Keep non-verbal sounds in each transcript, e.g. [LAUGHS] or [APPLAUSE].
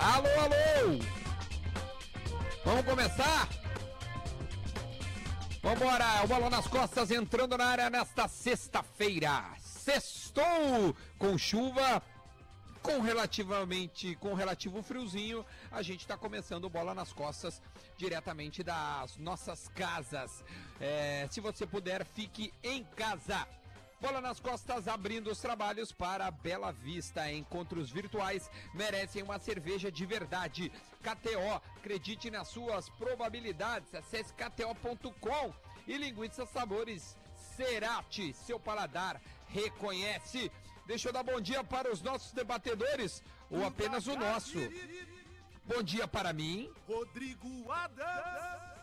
Alô, alô! Vamos começar? Vambora, o Bola nas Costas entrando na área nesta sexta-feira. Sextou com chuva, com relativamente, com relativo friozinho. A gente está começando Bola nas Costas diretamente das nossas casas. É, se você puder, fique em casa. Bola nas costas abrindo os trabalhos para Bela Vista. Encontros virtuais merecem uma cerveja de verdade. KTO, acredite nas suas probabilidades. Acesse kto.com e linguiças sabores Cerati, seu paladar reconhece. Deixa eu dar bom dia para os nossos debatedores, ou apenas o nosso. Bom dia para mim. Rodrigo Adams.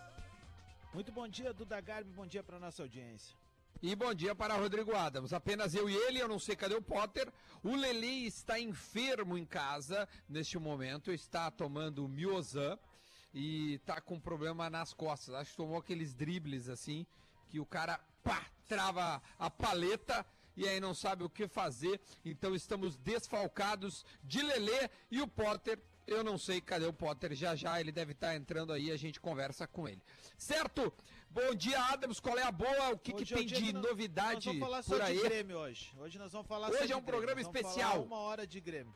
Muito bom dia, Duda Garbi, bom dia para nossa audiência. E bom dia para Rodrigo Adams. Apenas eu e ele, eu não sei cadê o Potter. O Lele está enfermo em casa neste momento, está tomando Miozan e está com problema nas costas. Acho que tomou aqueles dribles assim, que o cara pá, trava a paleta e aí não sabe o que fazer. Então estamos desfalcados de Lele e o Potter eu não sei cadê o Potter. Já já ele deve estar entrando aí, a gente conversa com ele. Certo? Bom dia, Adams. Qual é a boa? O que, que é tem de nós- novidade Nós vamos falar por aí? de Grêmio hoje. Hoje nós vamos falar Hoje é um programa especial. uma hora de Grêmio.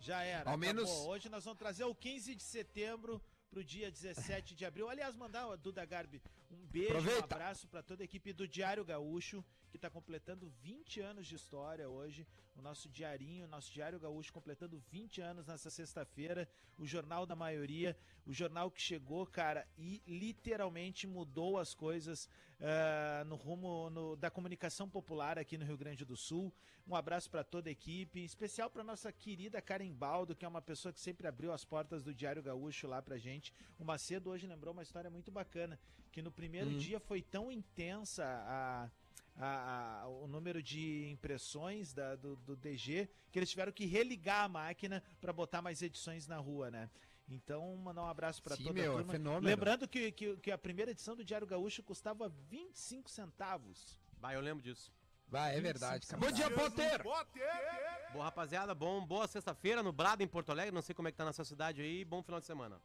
Já era. Ao menos- acabou. Hoje nós vamos trazer o 15 de setembro pro dia 17 de abril. Aliás, mandar Duda Garbi um beijo, Aproveita. um abraço para toda a equipe do Diário Gaúcho, que está completando 20 anos de história hoje. O nosso diarinho, o nosso Diário Gaúcho completando 20 anos nessa sexta-feira. O jornal da maioria, o jornal que chegou, cara, e literalmente mudou as coisas ah, no rumo no- da comunicação popular aqui no Rio Grande do Sul. Um abraço para toda a equipe, em especial para nossa querida Karen Baldo, que é uma pessoa que sempre abriu as portas do Diário Gaúcho lá pra gente. O Macedo hoje lembrou uma história muito bacana, que no primeiro dia foi tão intensa a, a- a- o número de impressões da- do, do DG que eles tiveram que religar a máquina para botar mais edições na rua, né? Então, mandar um abraço para toda meu, a é turma. fenômeno. Lembrando que, que, que a primeira edição do Diário Gaúcho custava 25 centavos. Bah, eu lembro disso. Vai, é verdade. cara. Bom dia, Potter. Boa, rapaziada. Bom, boa sexta-feira, nublado em Porto Alegre. Não sei como é que tá na sua cidade aí. Bom final de semana.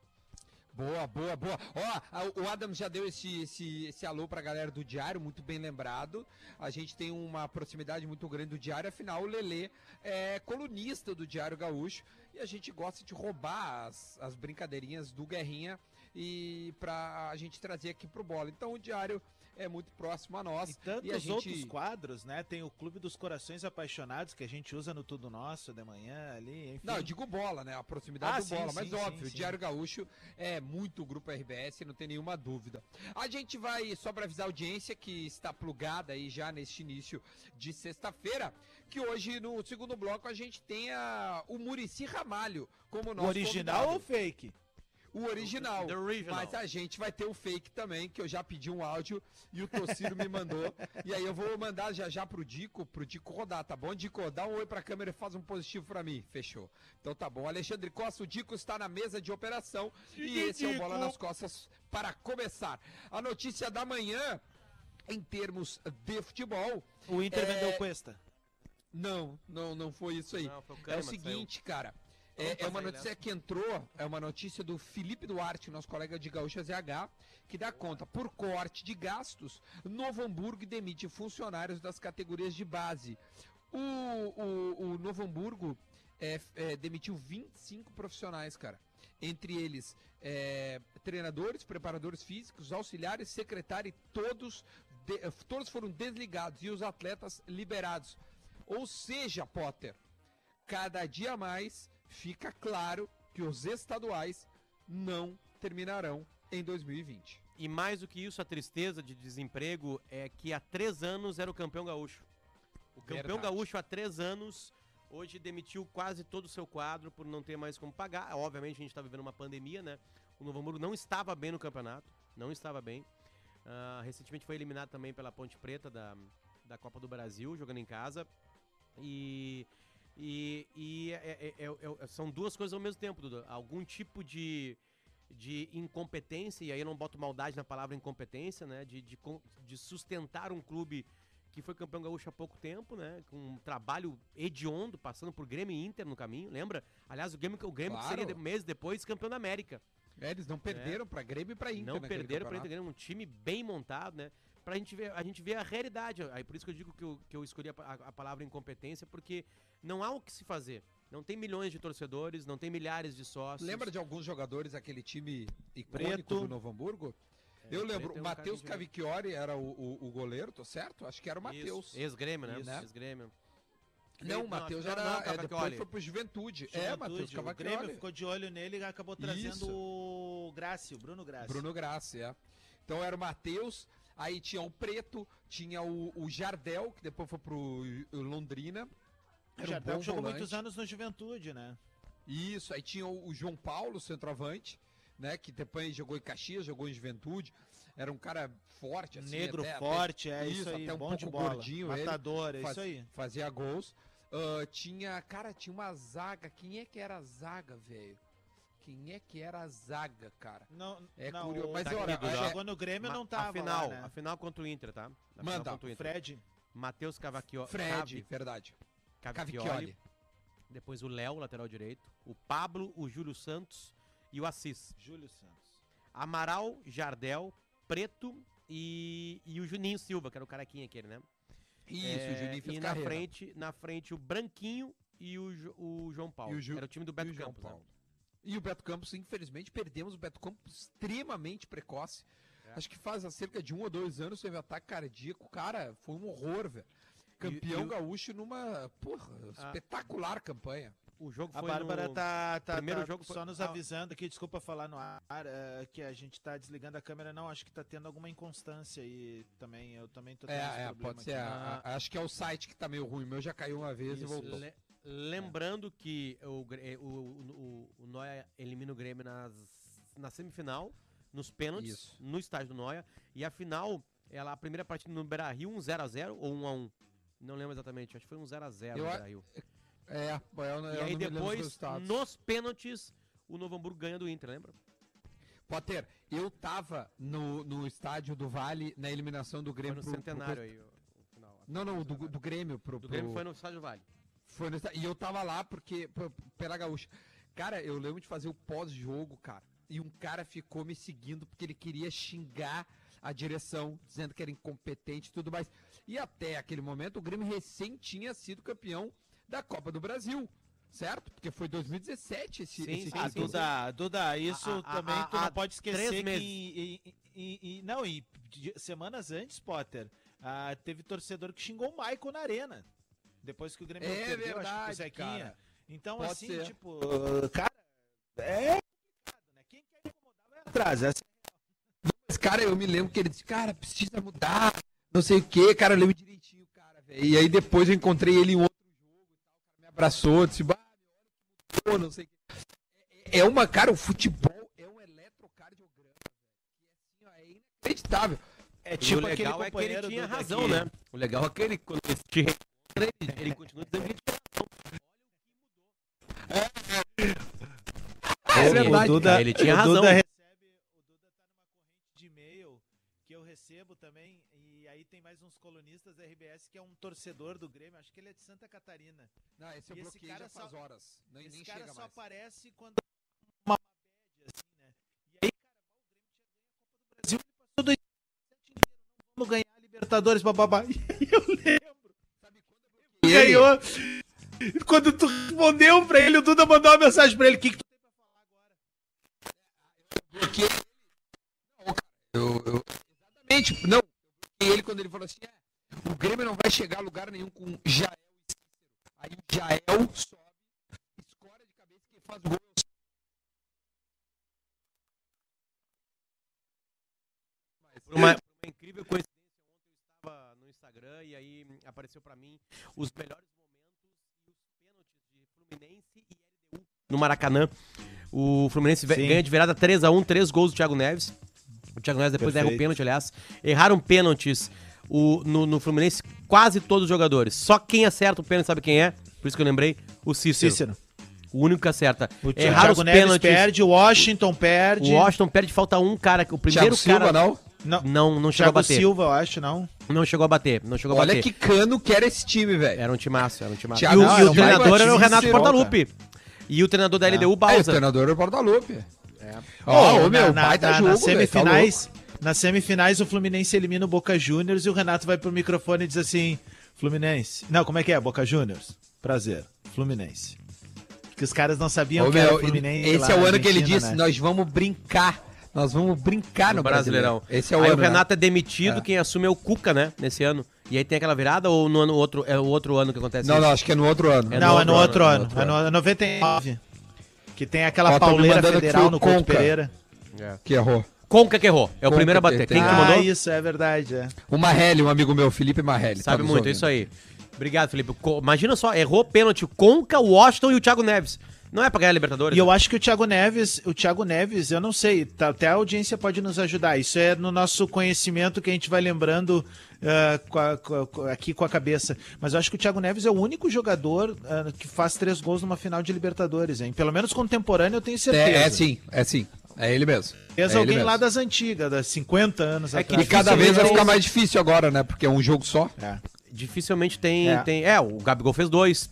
Boa, boa, boa. Ó, o Adam já deu esse, esse, esse alô pra galera do Diário, muito bem lembrado. A gente tem uma proximidade muito grande do Diário, afinal o Lelê é colunista do Diário Gaúcho e a gente gosta de roubar as, as brincadeirinhas do Guerrinha e pra a gente trazer aqui pro bola. Então o Diário é muito próximo a nós. E tantos a gente... outros quadros, né? Tem o Clube dos Corações Apaixonados, que a gente usa no Tudo Nosso de manhã ali, enfim. Não, eu digo bola, né? A proximidade Ah, do sim, bola. sim, Mas sim, óbvio, o. Diário Gaúcho é muito grupo RBS, não tem nenhuma dúvida. A gente vai, só para avisar a audiência que está plugada aí já neste início de sexta-feira, que hoje no segundo bloco a gente tem a, o Murici Ramalho como o nosso original ou convidado. fake? O original. The original. Mas a gente vai ter o fake também, que eu já pedi um áudio e o Tociro me mandou. E aí eu vou mandar já já pro Dico, pro Dico rodar, tá bom? Dico, dá um oi pra câmera e faz um positivo pra mim. Fechou. Então tá bom. Alexandre Costa, o Dico está na mesa de operação e esse é o Bola nas Costas para começar. A notícia da manhã, em termos de futebol, O Inter É, vendeu Cuesta. não, não, não foi isso aí. Não, foi o é o seguinte, cara. É, é uma notícia que entrou, é uma notícia do Felipe Duarte, nosso colega de Gaúcha ZH, que dá conta, por corte de gastos, Novo Hamburgo demite funcionários das categorias de base. O, o, o Novo Hamburgo é, é, demitiu 25 profissionais, cara. Entre eles, é, treinadores, preparadores físicos, auxiliares, secretário, e todos, de- eh, todos foram desligados e os atletas liberados. Ou seja, Potter, cada dia mais fica claro que os estaduais não terminarão em 2020. E mais do que isso, a tristeza de desemprego é que há três anos era o campeão gaúcho. O campeão Verdade. gaúcho há três anos, hoje demitiu quase todo o seu quadro por não ter mais como pagar. Obviamente a gente está vivendo uma pandemia, né? O Novo Hamburgo não estava bem no campeonato, não estava bem. Ah, recentemente foi eliminado também pela Ponte Preta da, da Copa do Brasil, jogando em casa. E, e, e é- é- é- é- são duas coisas ao mesmo tempo, Duda. Algum tipo de, de incompetência, e aí eu não boto maldade na palavra incompetência, né? De, de, de sustentar um clube que foi campeão gaúcho há pouco tempo, né? Com um trabalho hediondo, passando por Grêmio e Inter no caminho, lembra? Aliás, o Grêmio, o Grêmio Claro. seria de- meses depois campeão da América. É, eles não perderam pra Grêmio e pra Inter. não perderam para. Inter, um time bem montado, né? Pra gente ver, a gente ver a realidade. Aí por isso que eu digo que eu, que eu escolhi a, pa- a palavra incompetência, porque não há o que se fazer. Não tem milhões de torcedores, não tem milhares de sócios. Lembra de alguns jogadores daquele time icônico Preto. do Novo Hamburgo? É, Eu lembro, é o um Matheus Cavicchioli era o, o- o goleiro, tô certo? Acho que era o Matheus. Ex-Grêmio, né? Isso. Ex-Grêmio. Não, o Matheus era. não, é, depois foi pro Juventude. É, Juventude, Matheus o Grêmio Cavacchioli. ficou de olho nele e acabou trazendo Isso. o Graci, o Bruno Graci. Bruno Grassi, é. Então era o Matheus, aí tinha o Preto, tinha o, o Jardel, que depois foi pro uh, Londrina. O Era um Jardel bom jogou volante. muitos anos no Juventude, né? Isso, aí tinha o, o João Paulo, centroavante, né? Que depois jogou em Caxias, jogou em Juventude. Era um cara forte, assim. Negro até- até- forte, é isso, isso, aí, até um bom de pouco bola. gordinho ele, Matador, é faz- isso aí. Fazia gols. Ah, tinha, cara, tinha uma zaga. Quem é que era a zaga, velho? Quem é que era a zaga, cara? Não, É não, curioso, o mas tá olha, é- jogou no Grêmio Ma- não tava a final, lá, né? a final contra o Inter, tá? A Manda. contra o Inter. Fred, Matheus Cavacchioli, Fred, verdade. Cavicchioli, Cavicchioli. depois o Léo, lateral direito, o Pablo, o Júlio Santos e o Assis. Júlio Santos. Amaral, Jardel, Preto e, e o Juninho Silva, que era o caraquinha aquele, né? Isso, É, o Juninho fez E na carreira. frente, na frente o Branquinho e o, o João Paulo. E o Ju- era o time do Beto Campos, né? E o Beto Campos, infelizmente, perdemos o Beto Campos extremamente precoce. É. Acho que faz há cerca de um ou dois anos teve ataque cardíaco. Cara, foi um horror, velho. Campeão e o- gaúcho numa, porra, Ah. espetacular campanha. O jogo A foi Bárbara no... tá, tá, primeiro tá jogo foi- só nos Ah. avisando aqui, desculpa falar no ar, eh, que a gente tá desligando a câmera. Não, acho que tá tendo alguma inconstância aí também. Eu também tô tendo esse É, é, problema pode ser. aqui. a- a- acho que é o site que tá meio ruim. O meu já caiu uma vez e Isso, voltou. Le- Lembrando que o, Grê- o, o, o, Noia elimina o Grêmio nas, na semifinal, nos pênaltis, Isso. no estádio do Noia. E a final, ela, a primeira partida no Beira Rio, um 0x0 ou 1x1. Não lembro exatamente, acho que foi um 0x0 no Eu a- Beira Rio. É, eu, não- E eu aí depois, nos pênaltis, o Novo Hamburgo ganha do Inter, lembra? Potter, eu tava no, no estádio do Vale na eliminação do Foi Grêmio no pro- pro centenário coisa- aí. o- final. Não, não, do, do Grêmio pro, Do Grêmio pro- foi no estádio Vale. Foi no E eu tava lá porque. Pela gaúcha. Cara, eu lembro de fazer o pós-jogo, cara. E um cara ficou me seguindo porque ele queria xingar a direção, dizendo que era incompetente e tudo mais. E até aquele momento o Grêmio recém tinha sido campeão da Copa do Brasil. Certo? Porque foi 2017 esse, Sim, esse sim, Ah, título. Duda, Duda, isso A- a- também a- tu a- não pode esquecer que em- em- em- não, e de- semanas antes, Potter, ah, teve torcedor que xingou o Maicon na arena. Depois que o Grêmio É perdeu, acho que pro verdade, Zequinha. cara. Então, Pode assim, ser. tipo, cara, é complicado, né? Quem quer incomodar vai atrás. Essa Mas, cara, eu me lembro que ele disse, cara, precisa mudar, não sei o quê, cara, eu lembro direitinho, cara, velho. E aí depois eu encontrei ele em outro jogo e tal, o cara me abraçou, disse, bah, olha não sei o quê. É, é uma, cara, o futebol é um eletrocardiograma, que é assim, ó, é inacreditável. é tipo o aquele legal é que ele tinha razão, né? O legal é que ele, quando ele te ele, continua dizendo que razão. É O- verdade, o Duda, cara, ele tinha o razão. Duda recebe, o Duda tá numa corrente de e-mail que eu recebo também, e aí tem mais uns colunistas da RBS que é um torcedor do Grêmio, acho que ele é de Santa Catarina. Não, esse eu E esse bloqueei cara já faz só- horas, nem, Esse nem cara chega só mais. aparece quando uma bad, assim, né? E aí, cara, o Grêmio tinha ganho a Copa do Brasil, ele passou 2017 inteiro, não vamos ganhar a Libertadores, bababá. [LAUGHS] E eu lembro. Ganhou. Quando tu respondeu pra ele, o Duda mandou uma mensagem pra ele, o que, que tu tem pra falar agora? bloqueei eu, eu- exatamente, não. Eu bloqueei ele quando ele falou assim: é, o Grêmio não vai chegar a lugar nenhum com Jael e Cícero. Aí o Jael sobe, escora de cabeça quem faz gol. o Por uma, por uma incrível coincidência, ontem eu estava no Instagram e aí hum, apareceu pra mim os melhores momentos os pênaltis de Fluminense LDU no Maracanã. O Fluminense Sim. ganha de virada 3x1, três gols do Thiago Neves. O Thiago Neves depois erra o Perfeito. pênalti, aliás. Erraram pênaltis o, no, no Fluminense quase todos os jogadores. Só quem acerta o pênalti, sabe quem é? Por isso que eu lembrei, o Cícero. Cícero. O único que acerta. O Erraram os Thiago Neves pênaltis. perde, o Washington perde. O Washington perde, falta um cara. O primeiro Thiago Silva, cara. não? Não, não, não chegou a Thiago bater. Silva, eu acho, não. Não chegou a bater, não chegou a Olha bater. que cano que era esse time, velho. Era um timaço, era um timaço. Thiago e o, Não, e era o treinador era o Renato. Portaluppi. E o treinador da LDU, É, o Balsa. treinador é o Portalupe. É. Ó, Ô, ô, meu, na, baita na, jogo, nas tá semifinais, nas semifinais o Fluminense elimina o Boca Juniors e o Renato vai pro microfone e diz assim: Fluminense. Não, como é que é? Boca Juniors? Prazer. Fluminense. Porque os caras não sabiam Ô, que era meu, Fluminense. esse lá é o ano que ele disse, né? nós vamos brincar. Nós vamos brincar no, no Brasileirão. Esse é o aí ano, o né? Renato é demitido, É. quem assume é o Cuca, né? Nesse ano. E aí tem aquela virada ou no ano outro, é o outro ano que acontece Não, isso? não, acho que é no outro ano. É Não, no é no outro outro ano, ano. no É no é 99. Que tem aquela Ó, pauleira federal no Couto Conca. Pereira. É. Que errou. Conca que errou. É o Conca primeiro a bater. Quem que ah, mandou? isso, é verdade. É. O Marrelli, um amigo meu, Felipe Marrelli. Sabe tá muito, é ouvindo. isso aí. Obrigado, Felipe. Co- Imagina só, errou pênalti. Conca, o Washington e o Thiago Neves. Não é pra ganhar a Libertadores. E eu né? acho que o Thiago Neves, o Thiago Neves, eu não sei, tá- até a audiência pode nos ajudar. Isso é no nosso conhecimento que a gente vai lembrando ah, com a- com a- aqui com a cabeça. Mas eu acho que o Thiago Neves é o único jogador ah, que faz três gols numa final de Libertadores, hein? Pelo menos contemporâneo eu tenho certeza. É, é sim, é sim. É ele mesmo. Fez é alguém mesmo. lá das antigas, das 50 anos É que atrás. E cada vez vai ficar mais difícil agora, né? Porque é um jogo só. É. Dificilmente tem é. tem. É, o Gabigol fez dois.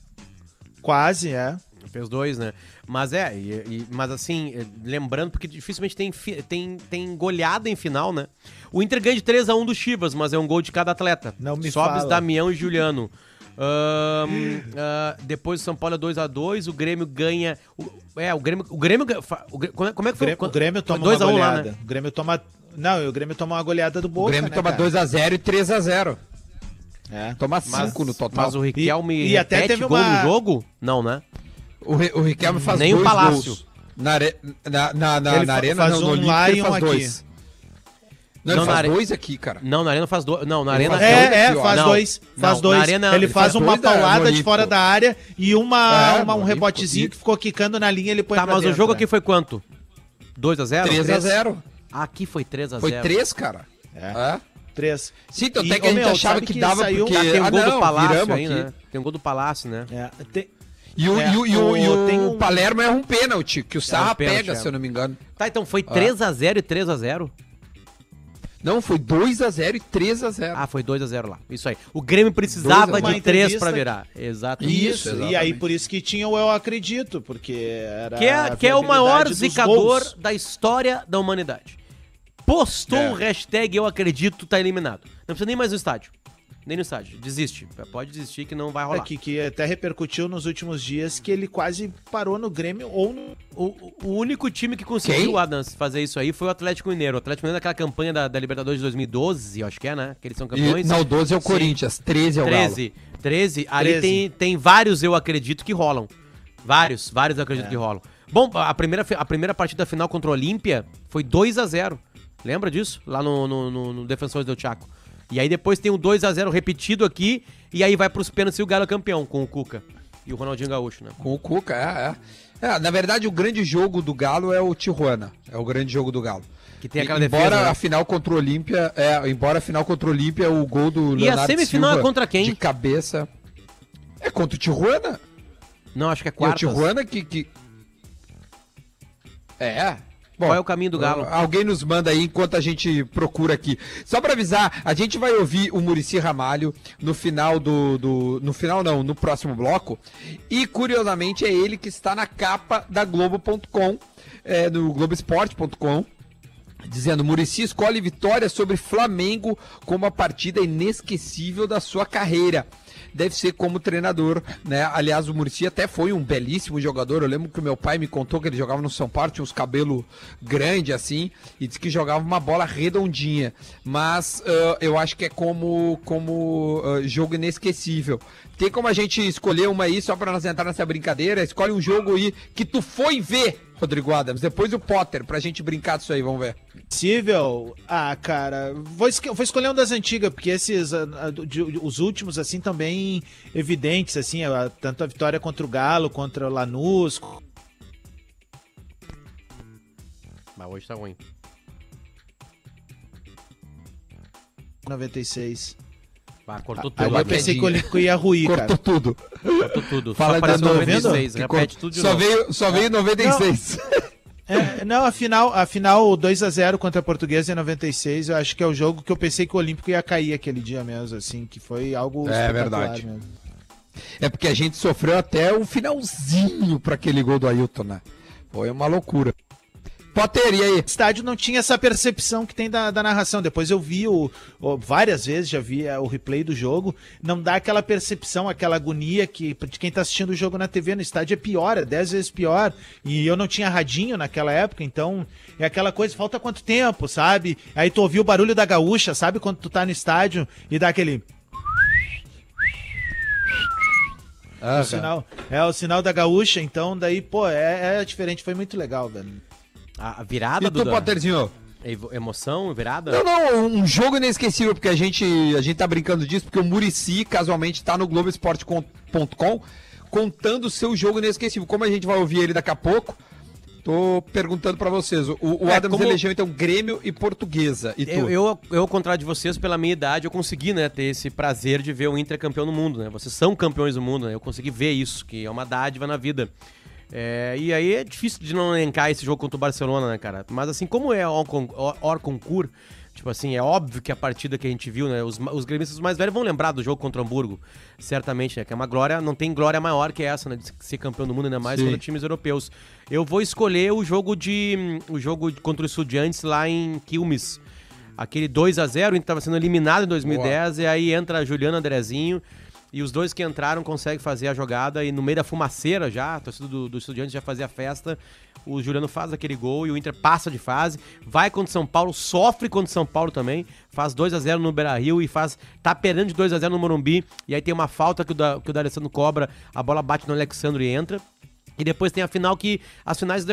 Quase, é. Fez dois, né? Mas é, e- e- mas assim, lembrando, porque dificilmente tem, tem, tem goleada em final, né? O Inter ganha de 3x1 do Chivas, mas é um gol de cada atleta. Não me Sobes, fala. Damião e Juliano. Ahn, ah, depois o São Paulo é 2x2, o Grêmio ganha. o- é, o Grêmio. O Grêmio. o como, é, como é que O foi? Grêmio, o Grêmio foi toma 2 uma a 1 lá, goleada. né? O Grêmio toma... Não, o Grêmio toma uma goleada do O Boca, Grêmio né, toma cara? 2x0 e 3x0. É. Toma Mas, 5 no total. mas o Riquelme E- e até teve gol uma- no jogo? Não, né? O, o Riquelme faz Nem o dois Palácio. gols. Na, are- na, na, na, Ele na arena, faz não, no um Olímpico lá ele faz aqui. dois. Não, Não, ele na faz are- dois aqui, cara. Não, na Arena faz dois. Não, na Arena. faz É, dois é, aqui, ó. faz Não, dois. Faz não, dois. na arena- ele ele faz faz uma no paulada de Olímpico. fora da área e uma, É, uma- um no rebotezinho Olímpico. que ficou quicando na linha ele põe Tá, mas o dentro, jogo né? aqui foi quanto? 2x0? 3x0. Aqui foi 3x0. Foi 3, cara. É. É. Três. Sim, tanto E, é que a gente meu, achava que, que dava porque... Ah, tem um ah, gol não, do Palácio aí, né? Tem um gol do Palácio, né? É, tem- E o, É, e o, e o, e o- tem um- Palermo erra um pênalti, que o Sarra pênalti, pega, é. se eu não me engano. Tá, então foi Ah. 3x0 e 3x0? Não, foi 2x0 e 3x0. Ah, foi 2x0 lá. Isso aí. O Grêmio precisava de 3 entrevista pra que- virar. Exato. Isso, Isso, e exatamente. aí por isso que tinha o Eu Acredito, porque era. Que a é, que é o maior zicador gols. da história da humanidade. Postou É. o hashtag Eu Acredito, tá eliminado. Não precisa nem mais no estádio. Nem no estádio. Desiste. Pode desistir que não vai É, rolar. que, que até repercutiu nos últimos dias que ele quase parou no Grêmio ou no. O, o- único time que conseguiu, Quem? Adams, fazer isso aí foi o Atlético Mineiro. O Atlético Mineiro naquela campanha da, da Libertadores de 2012, eu acho que é, né? Que eles são E, campeões. não, 12 é o Sim. Corinthians, 13 é o Galo. 13. 13. Ali 13. tem, tem vários eu acredito que rolam. Vários, vários eu acredito É. que rolam. Bom, a primeira, a primeira partida final contra o Olímpia foi 2 a 0 Lembra disso? Lá no, no, no, no Defensores do Chaco. E aí depois tem o 2 a 0 repetido aqui. E aí vai pros pênaltis e o Galo é campeão com o Cuca. E o Ronaldinho Gaúcho, né? Com o Cuca, é, é. É, na verdade, o grande jogo do Galo é o Tijuana. É o grande jogo do Galo. Que tem aquela embora defesa. né? a final contra o Olímpia, é, embora a final contra o Olímpia, o gol do E a Leonardo semifinal é Silva contra quem? De cabeça. É contra o Tijuana. Não, acho que é E o quartas. Tijuana que, que... É. Bom, Qual é o caminho do Galo? Alguém nos manda aí enquanto a gente procura aqui. Só pra avisar, a gente vai ouvir o Murici Ramalho no final do, do. No final não, no próximo bloco. E curiosamente é ele que está na capa da Globo.com, é, no Globoesporte.com. Dizendo, Murici escolhe vitória sobre Flamengo como a partida inesquecível da sua carreira. Deve ser como treinador, né? Aliás, o Murici até foi um belíssimo jogador. Eu lembro que o meu pai me contou que ele jogava no São Paulo, tinha uns cabelos grandes assim, e disse que jogava uma bola redondinha. Mas ah, eu acho que é como, como ah, jogo inesquecível. Tem como a gente escolher uma aí, só pra nós entrar nessa brincadeira? Escolhe um jogo aí que tu foi ver, Rodrigo Adams. Depois o Potter, pra gente brincar disso aí, vamos ver. Possível? Ah, cara, vou, vou escolher um das antigas, porque esses, ah, ah, de- os últimos, assim, também evidentes, assim, ah, tanto a vitória contra o Galo, contra o Lanús, Mas hoje tá ruim. 96. Ah, cortou Aí tudo. eu aqui. pensei que o Olímpico ia ruir, Cortou cara. tudo. Cortou tudo. Fala Só apareceu de novo, 96. Que Repete tudo de só novo. Veio, só veio 96. É, não, afinal, afinal, o 2x0 contra a Portuguesa em 96, eu acho que é o jogo que eu pensei que o Olímpico ia cair aquele dia mesmo, assim, que foi algo É verdade. mesmo. É porque a gente sofreu até o finalzinho pra aquele gol do Ailton, né? Foi uma loucura. Potter, e aí? O estádio não tinha essa percepção que tem da, da narração. Depois eu vi o, o- várias vezes, já vi é, o replay do jogo. Não dá aquela percepção, aquela agonia que de quem tá assistindo o jogo na TV no estádio é pior, é dez vezes pior. E eu não tinha radinho naquela época, então é aquela coisa, falta quanto tempo, sabe? Aí tu ouviu o barulho da gaúcha, sabe? Quando tu tá no estádio e dá aquele. O sinal, é o sinal da gaúcha, então daí, pô, é, é diferente, foi muito legal, velho. A virada E tu, do Potterzinho? emoção, virada? Não, não, um jogo inesquecível, porque a gente, a gente tá brincando disso, porque o Murici, casualmente, tá no Globoesporte.com contando o seu jogo inesquecível. Como a gente vai ouvir ele daqui a pouco, tô perguntando pra vocês. O, o É, Adams como- elegeu, então, Grêmio e Portuguesa. E tu? Eu, eu, eu, ao contrário de vocês, pela minha idade, eu consegui, né, ter esse prazer de ver o Inter campeão no mundo, né? Vocês são campeões do mundo, né? Eu consegui ver isso, que é uma dádiva na vida. É, e aí é difícil de não elencar esse jogo contra o Barcelona, né, cara? Mas assim, como é hors con- hors- hors concur, tipo assim, é óbvio que a partida que a gente viu, né? Os, os gremistas mais velhos vão lembrar do jogo contra o Hamburgo, certamente, né? Que é uma glória, não tem glória maior que essa, né? De ser campeão do mundo, ainda mais Sim. contra times europeus. Eu vou escolher o jogo de. o jogo contra o Estudiantes lá em Quilmes. Aquele 2 a 0 o Inter estava sendo eliminado em 2010, e aí entra Juliano Andrezinho. E os dois que entraram conseguem fazer a jogada e no meio da fumaceira já, a torcida do, do Estudiantes já fazia a festa. O Juliano faz aquele gol e o Inter passa de fase, vai contra o São Paulo, sofre contra o São Paulo também, faz 2 a 0 no Beira-Rio e faz tá perdendo de 2 a 0 no Morumbi. E aí tem uma falta que o, da, que o D'Alessandro cobra, a bola bate no Alexandre e entra. E depois tem a final que as finais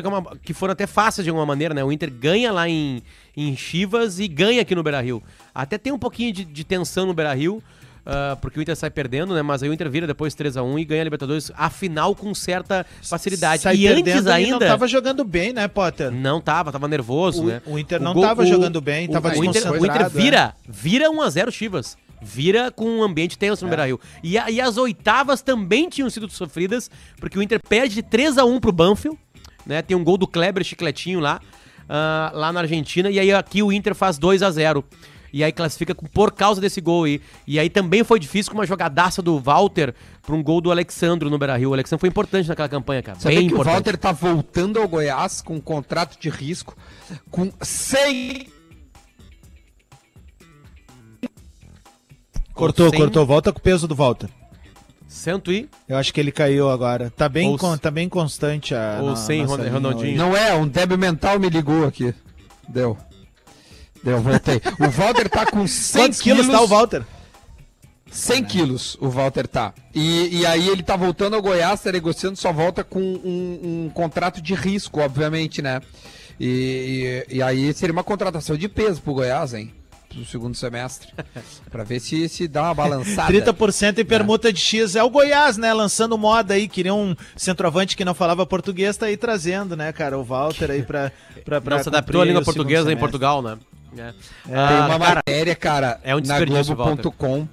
que foram até fáceis de alguma maneira, né? O Inter ganha lá em, em Chivas e ganha aqui no Beira-Rio. Até tem um pouquinho de, de tensão no Beira-Rio, ah, porque o Inter sai perdendo, né? Mas aí o Inter vira depois 3 a 1 e ganha a Libertadores, a final com certa facilidade. Sai e antes perdendo ainda não tava jogando bem, né, Potter? não tava, tava nervoso, O- né? o Inter não tava jogando bem, tava o Inter, o Inter desconcentrado, vira, vira 1 a 0 Chivas. Vira com um ambiente tenso no Beira-Rio. E, e as oitavas também tinham sido sofridas, porque o Inter perde de 3 a 1 pro Banfield, né? Tem um gol do Kleber Chicletinho lá, ah, lá na Argentina, e aí aqui o Inter faz 2 a 0 e aí classifica por causa desse gol aí. E aí também foi difícil com uma jogadaça do Walter pra um gol do Alexandro no Beira-Rio. O Alexandro foi importante naquela campanha, cara. Sabia bem que importante. o Walter tá voltando ao Goiás com um contrato de risco com 100 Cortou, Sem- cortou. Volta com o peso do Walter. Cento e... Eu acho que ele caiu agora. Tá bem, Ou con- tá bem constante a. ou sem Ronaldinho. Não é, um débil mental me ligou aqui. Deu. Deu, voltei. O Walter tá com 100 Quantos quilos tá o Walter? 100 quilos o Walter tá. E, e aí ele tá voltando ao Goiás, tá negociando sua volta com um, um contrato de risco, obviamente, né? E, e, e aí seria uma contratação de peso pro Goiás, hein? Pro segundo semestre. [LAUGHS] pra ver se, se dá uma balançada. 30% em permuta de X. É o Goiás, né? Lançando moda aí. Queria um centroavante que não falava português, tá aí trazendo, né, cara? O Walter aí pra. pra, pra se adaptou à língua portuguesa em. Portugal, né? É. Tem Ah, uma cara, matéria, cara, é um na Globo.com.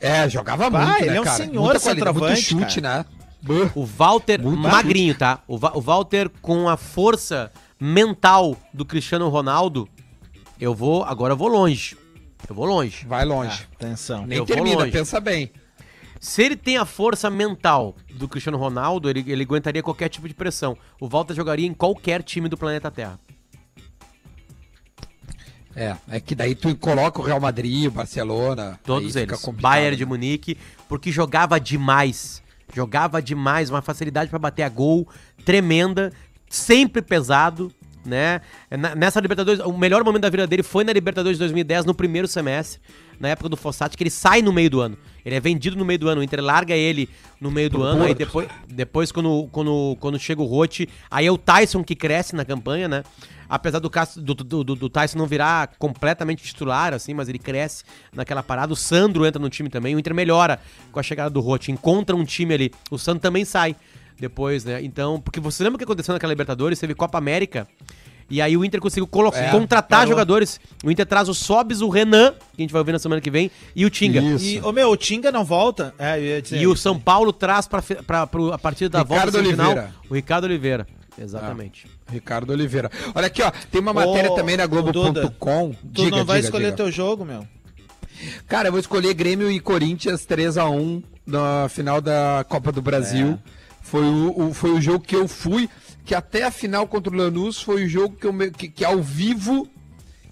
É, jogava Bah, muito, ele né, é um cara? senhor Muita qualidade, muito chute, né? Buh. o Walter Muito magrinho, tá? O, Va- o Walter com a força mental do Cristiano Ronaldo, eu vou, agora eu vou longe. Eu vou longe. Vai longe. Atenção. Nem eu termina, pensa bem. Se ele tem a força mental do Cristiano Ronaldo, ele, ele aguentaria qualquer tipo de pressão. O Walter jogaria em qualquer time do planeta Terra. É, é que daí tu coloca o Real Madrid, o Barcelona. Todos eles. Bayern de? Munique, porque jogava demais. Jogava demais, uma facilidade pra bater a gol tremenda, sempre pesado, né? Nessa Libertadores, o melhor momento da vida dele foi na Libertadores de 2010, no primeiro semestre, na época do Fossati, que ele sai no meio do ano. Ele é vendido no meio do ano, o Inter larga ele no meio do ano, aí Porto. depois, depois quando, quando, quando chega o Rote, aí é o Tyson que cresce na campanha, né? Apesar do, do, do, do Tyson não virar completamente titular, assim, mas ele cresce naquela parada. O Sandro entra no time também, o Inter melhora com a chegada do Rote, encontra um time ali. O Sandro também sai depois, né? Então, porque você lembra o que aconteceu naquela Libertadores? Teve Copa América. E aí o Inter conseguiu colocar, É, contratar parou. jogadores. O Inter traz o Sobs, o Renan, que a gente vai ver na semana que vem, e o Tinga. Isso. E, ô meu, o Tinga não volta? É, eu ia dizer. E o São Paulo traz pro- a partir da volta Ricardo semifinal Oliveira. o Ricardo Oliveira. Exatamente. Ricardo Oliveira. Olha aqui, ó. Tem uma matéria Ô, também na Globo.com. Tu não vai escolher teu jogo, meu? Cara, eu vou escolher Grêmio e Corinthians 3x1 na final da Copa do Brasil. Foi, o, o- foi o jogo que eu fui, que até a final contra o Lanús foi o jogo que, eu, que, que ao vivo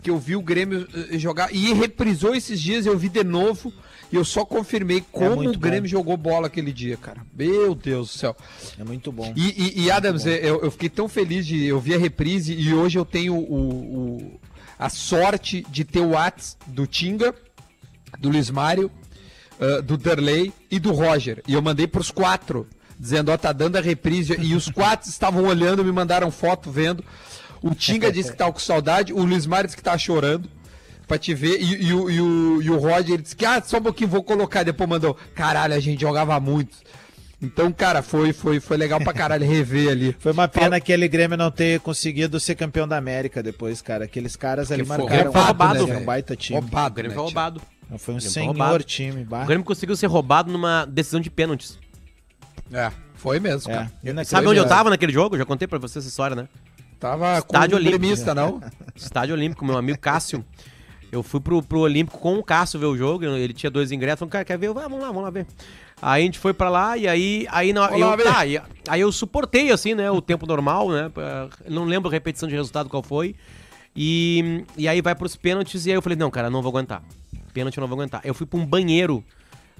que eu vi o Grêmio eh, jogar. E reprisou esses dias, eu vi de novo. E eu só confirmei como muito o Grêmio jogou bola aquele dia, cara. Meu Deus do céu. É muito bom. E, e- e, Adams, eu, eu fiquei tão feliz de eu vi a reprise e hoje eu tenho o, o- a sorte de ter o Whats do Tinga, do Luiz Mário, ah, do Derley e do Roger. E eu mandei pros quatro, dizendo, ó, tá dando a reprise. E os quatro estavam olhando, me mandaram foto vendo. O Tinga disse que tava com saudade, o Luiz Mário disse que tava chorando. Pra te ver, e, e o, e, o, e o Roger disse que, ah, só um pouquinho, vou colocar. Depois mandou, caralho, a gente jogava muito. Então, cara, foi, foi, foi legal pra caralho rever ali. Foi uma pena aquele Grêmio não ter conseguido ser campeão da América depois, cara. Aqueles caras ali Que foi marcaram roubado, roubado, né, né, um baita time. O Roubado, Grêmio né, foi roubado. Foi um foi senhor roubado. time. bah. O Grêmio conseguiu ser roubado numa decisão de pênaltis. É, foi mesmo, É, cara. Sabe onde eu tava naquele jogo? Já contei pra você essa história, né? Tava com Estádio um Olímpico. não? [LAUGHS] Estádio Olímpico, meu amigo Cássio. Eu fui pro, pro Olímpico com o Cássio ver o jogo, ele tinha dois ingressos, falou, cara, quer ver? Eu, Vamos lá, vamos lá ver. Aí a gente foi pra lá e aí, aí, na, Vamos eu, tá, e- aí eu suportei, assim, né, o tempo normal, né, não lembro a repetição de resultado qual foi. E, e aí vai pros pênaltis e aí eu falei, não, cara, não vou aguentar. Pênalti eu não vou aguentar. Eu fui pra um banheiro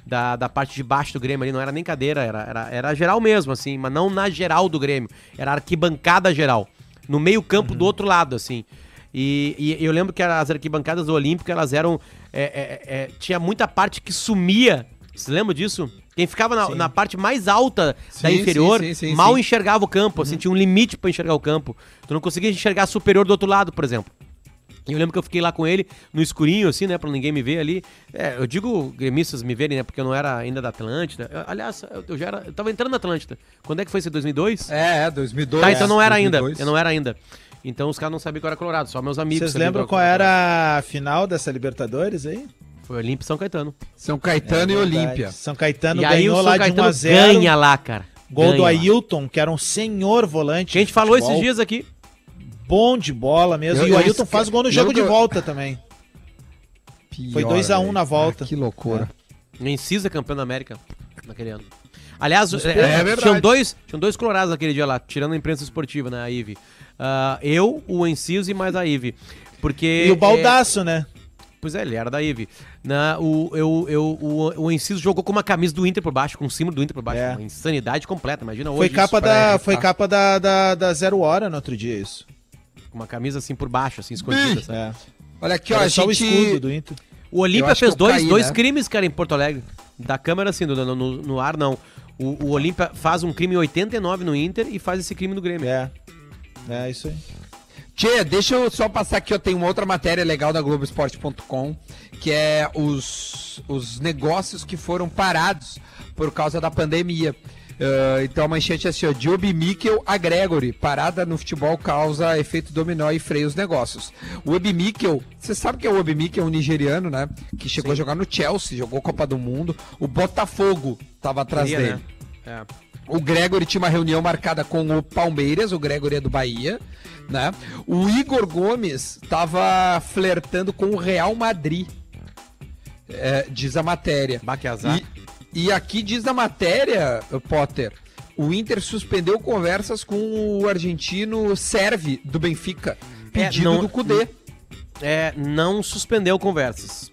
da, da parte de baixo do Grêmio ali, não era nem cadeira, era, era, era geral mesmo, assim, mas não na geral do Grêmio, era arquibancada geral, no meio campo do outro lado, assim. E, e eu lembro que as arquibancadas do Olímpico, elas eram, é, é, é, tinha muita parte que sumia, você lembra disso? Quem ficava na, na parte mais alta da Sim, inferior, sim, sim, mal enxergava o campo, assim, tinha um limite pra enxergar o campo. Tu não conseguia enxergar superior do outro lado, por exemplo. E eu lembro que eu fiquei lá com ele no escurinho, assim, né? Pra ninguém me ver ali. É, eu digo gremistas me verem, né? Porque eu não era ainda da Atlântida. Eu- aliás, eu, eu já era. Eu tava entrando na Atlântida. Quando é que foi isso? 2002? É, é, 2002. tá, então não era ainda. 2002. Eu não era ainda. Então os caras não sabiam que eu era colorado, só meus amigos. Vocês lembram qual era a final dessa Libertadores aí? Foi Olímpio e São Caetano. São Caetano e É verdade. Olímpia. São Caetano e aí o ganhou São lá de 1 Caetano a 0 ganha lá, cara. Gol do Ganha lá. Ailton, que era um senhor volante. Que a gente falou esses dias aqui. Bom de bola mesmo. Eu- e o eu Ailton faz gol no jogo que de eu- volta também. Foi Pior, 2 a 1 velho. na volta. Ah, que loucura. O Encisa campeão da América naquele ano. Aliás, é, É verdade. tinham, dois, tinham dois colorados naquele dia lá, tirando a imprensa esportiva, né, a Ive. Ah, eu, o Enciso e mais a Ive. Porque. E o é, Baldaço, né? pois é, ele era da Ive. Na, o, eu, eu, o, o Enciso jogou com uma camisa do Inter por baixo, com o símbolo do Inter por baixo. É. Uma insanidade completa, imagina hoje. Foi isso, capa, da, foi capa da, da, da Zero Hora no outro dia, isso. Com uma camisa assim por baixo, assim, escondida. É. Olha aqui, ó, a só o gente... escudo do Inter. O Olímpia fez dois, caí, dois né? crimes, cara, em Porto Alegre. Da câmera, assim, no, no- no ar, não. O, o Olímpia faz um crime em 89 no Inter e faz esse crime no Grêmio. É. É isso aí. Tchê, deixa eu só passar aqui, eu tenho uma outra matéria legal da Globoesporte.com, que é os, os negócios que foram parados por causa da pandemia. Ah, então a manchete é assim, ó, Job Mikkel a Gregory, parada no futebol causa efeito dominó e freia os negócios. O Obi Mikkel, você sabe que é o Obi Mikkel, um nigeriano, né, que chegou a jogar no Chelsea, jogou Copa do Mundo, o Botafogo tava atrás Queria, dele. né? É. O Gregory tinha uma reunião marcada com o Palmeiras, o Gregory é do Bahia, né? O Igor Gomes estava flertando com o Real Madrid, é, diz a matéria. Bah, que azar. E, e aqui diz na matéria, Potter, o Inter suspendeu conversas com o argentino Serve, do Benfica, pedido não- do Cudê. É, não suspendeu conversas.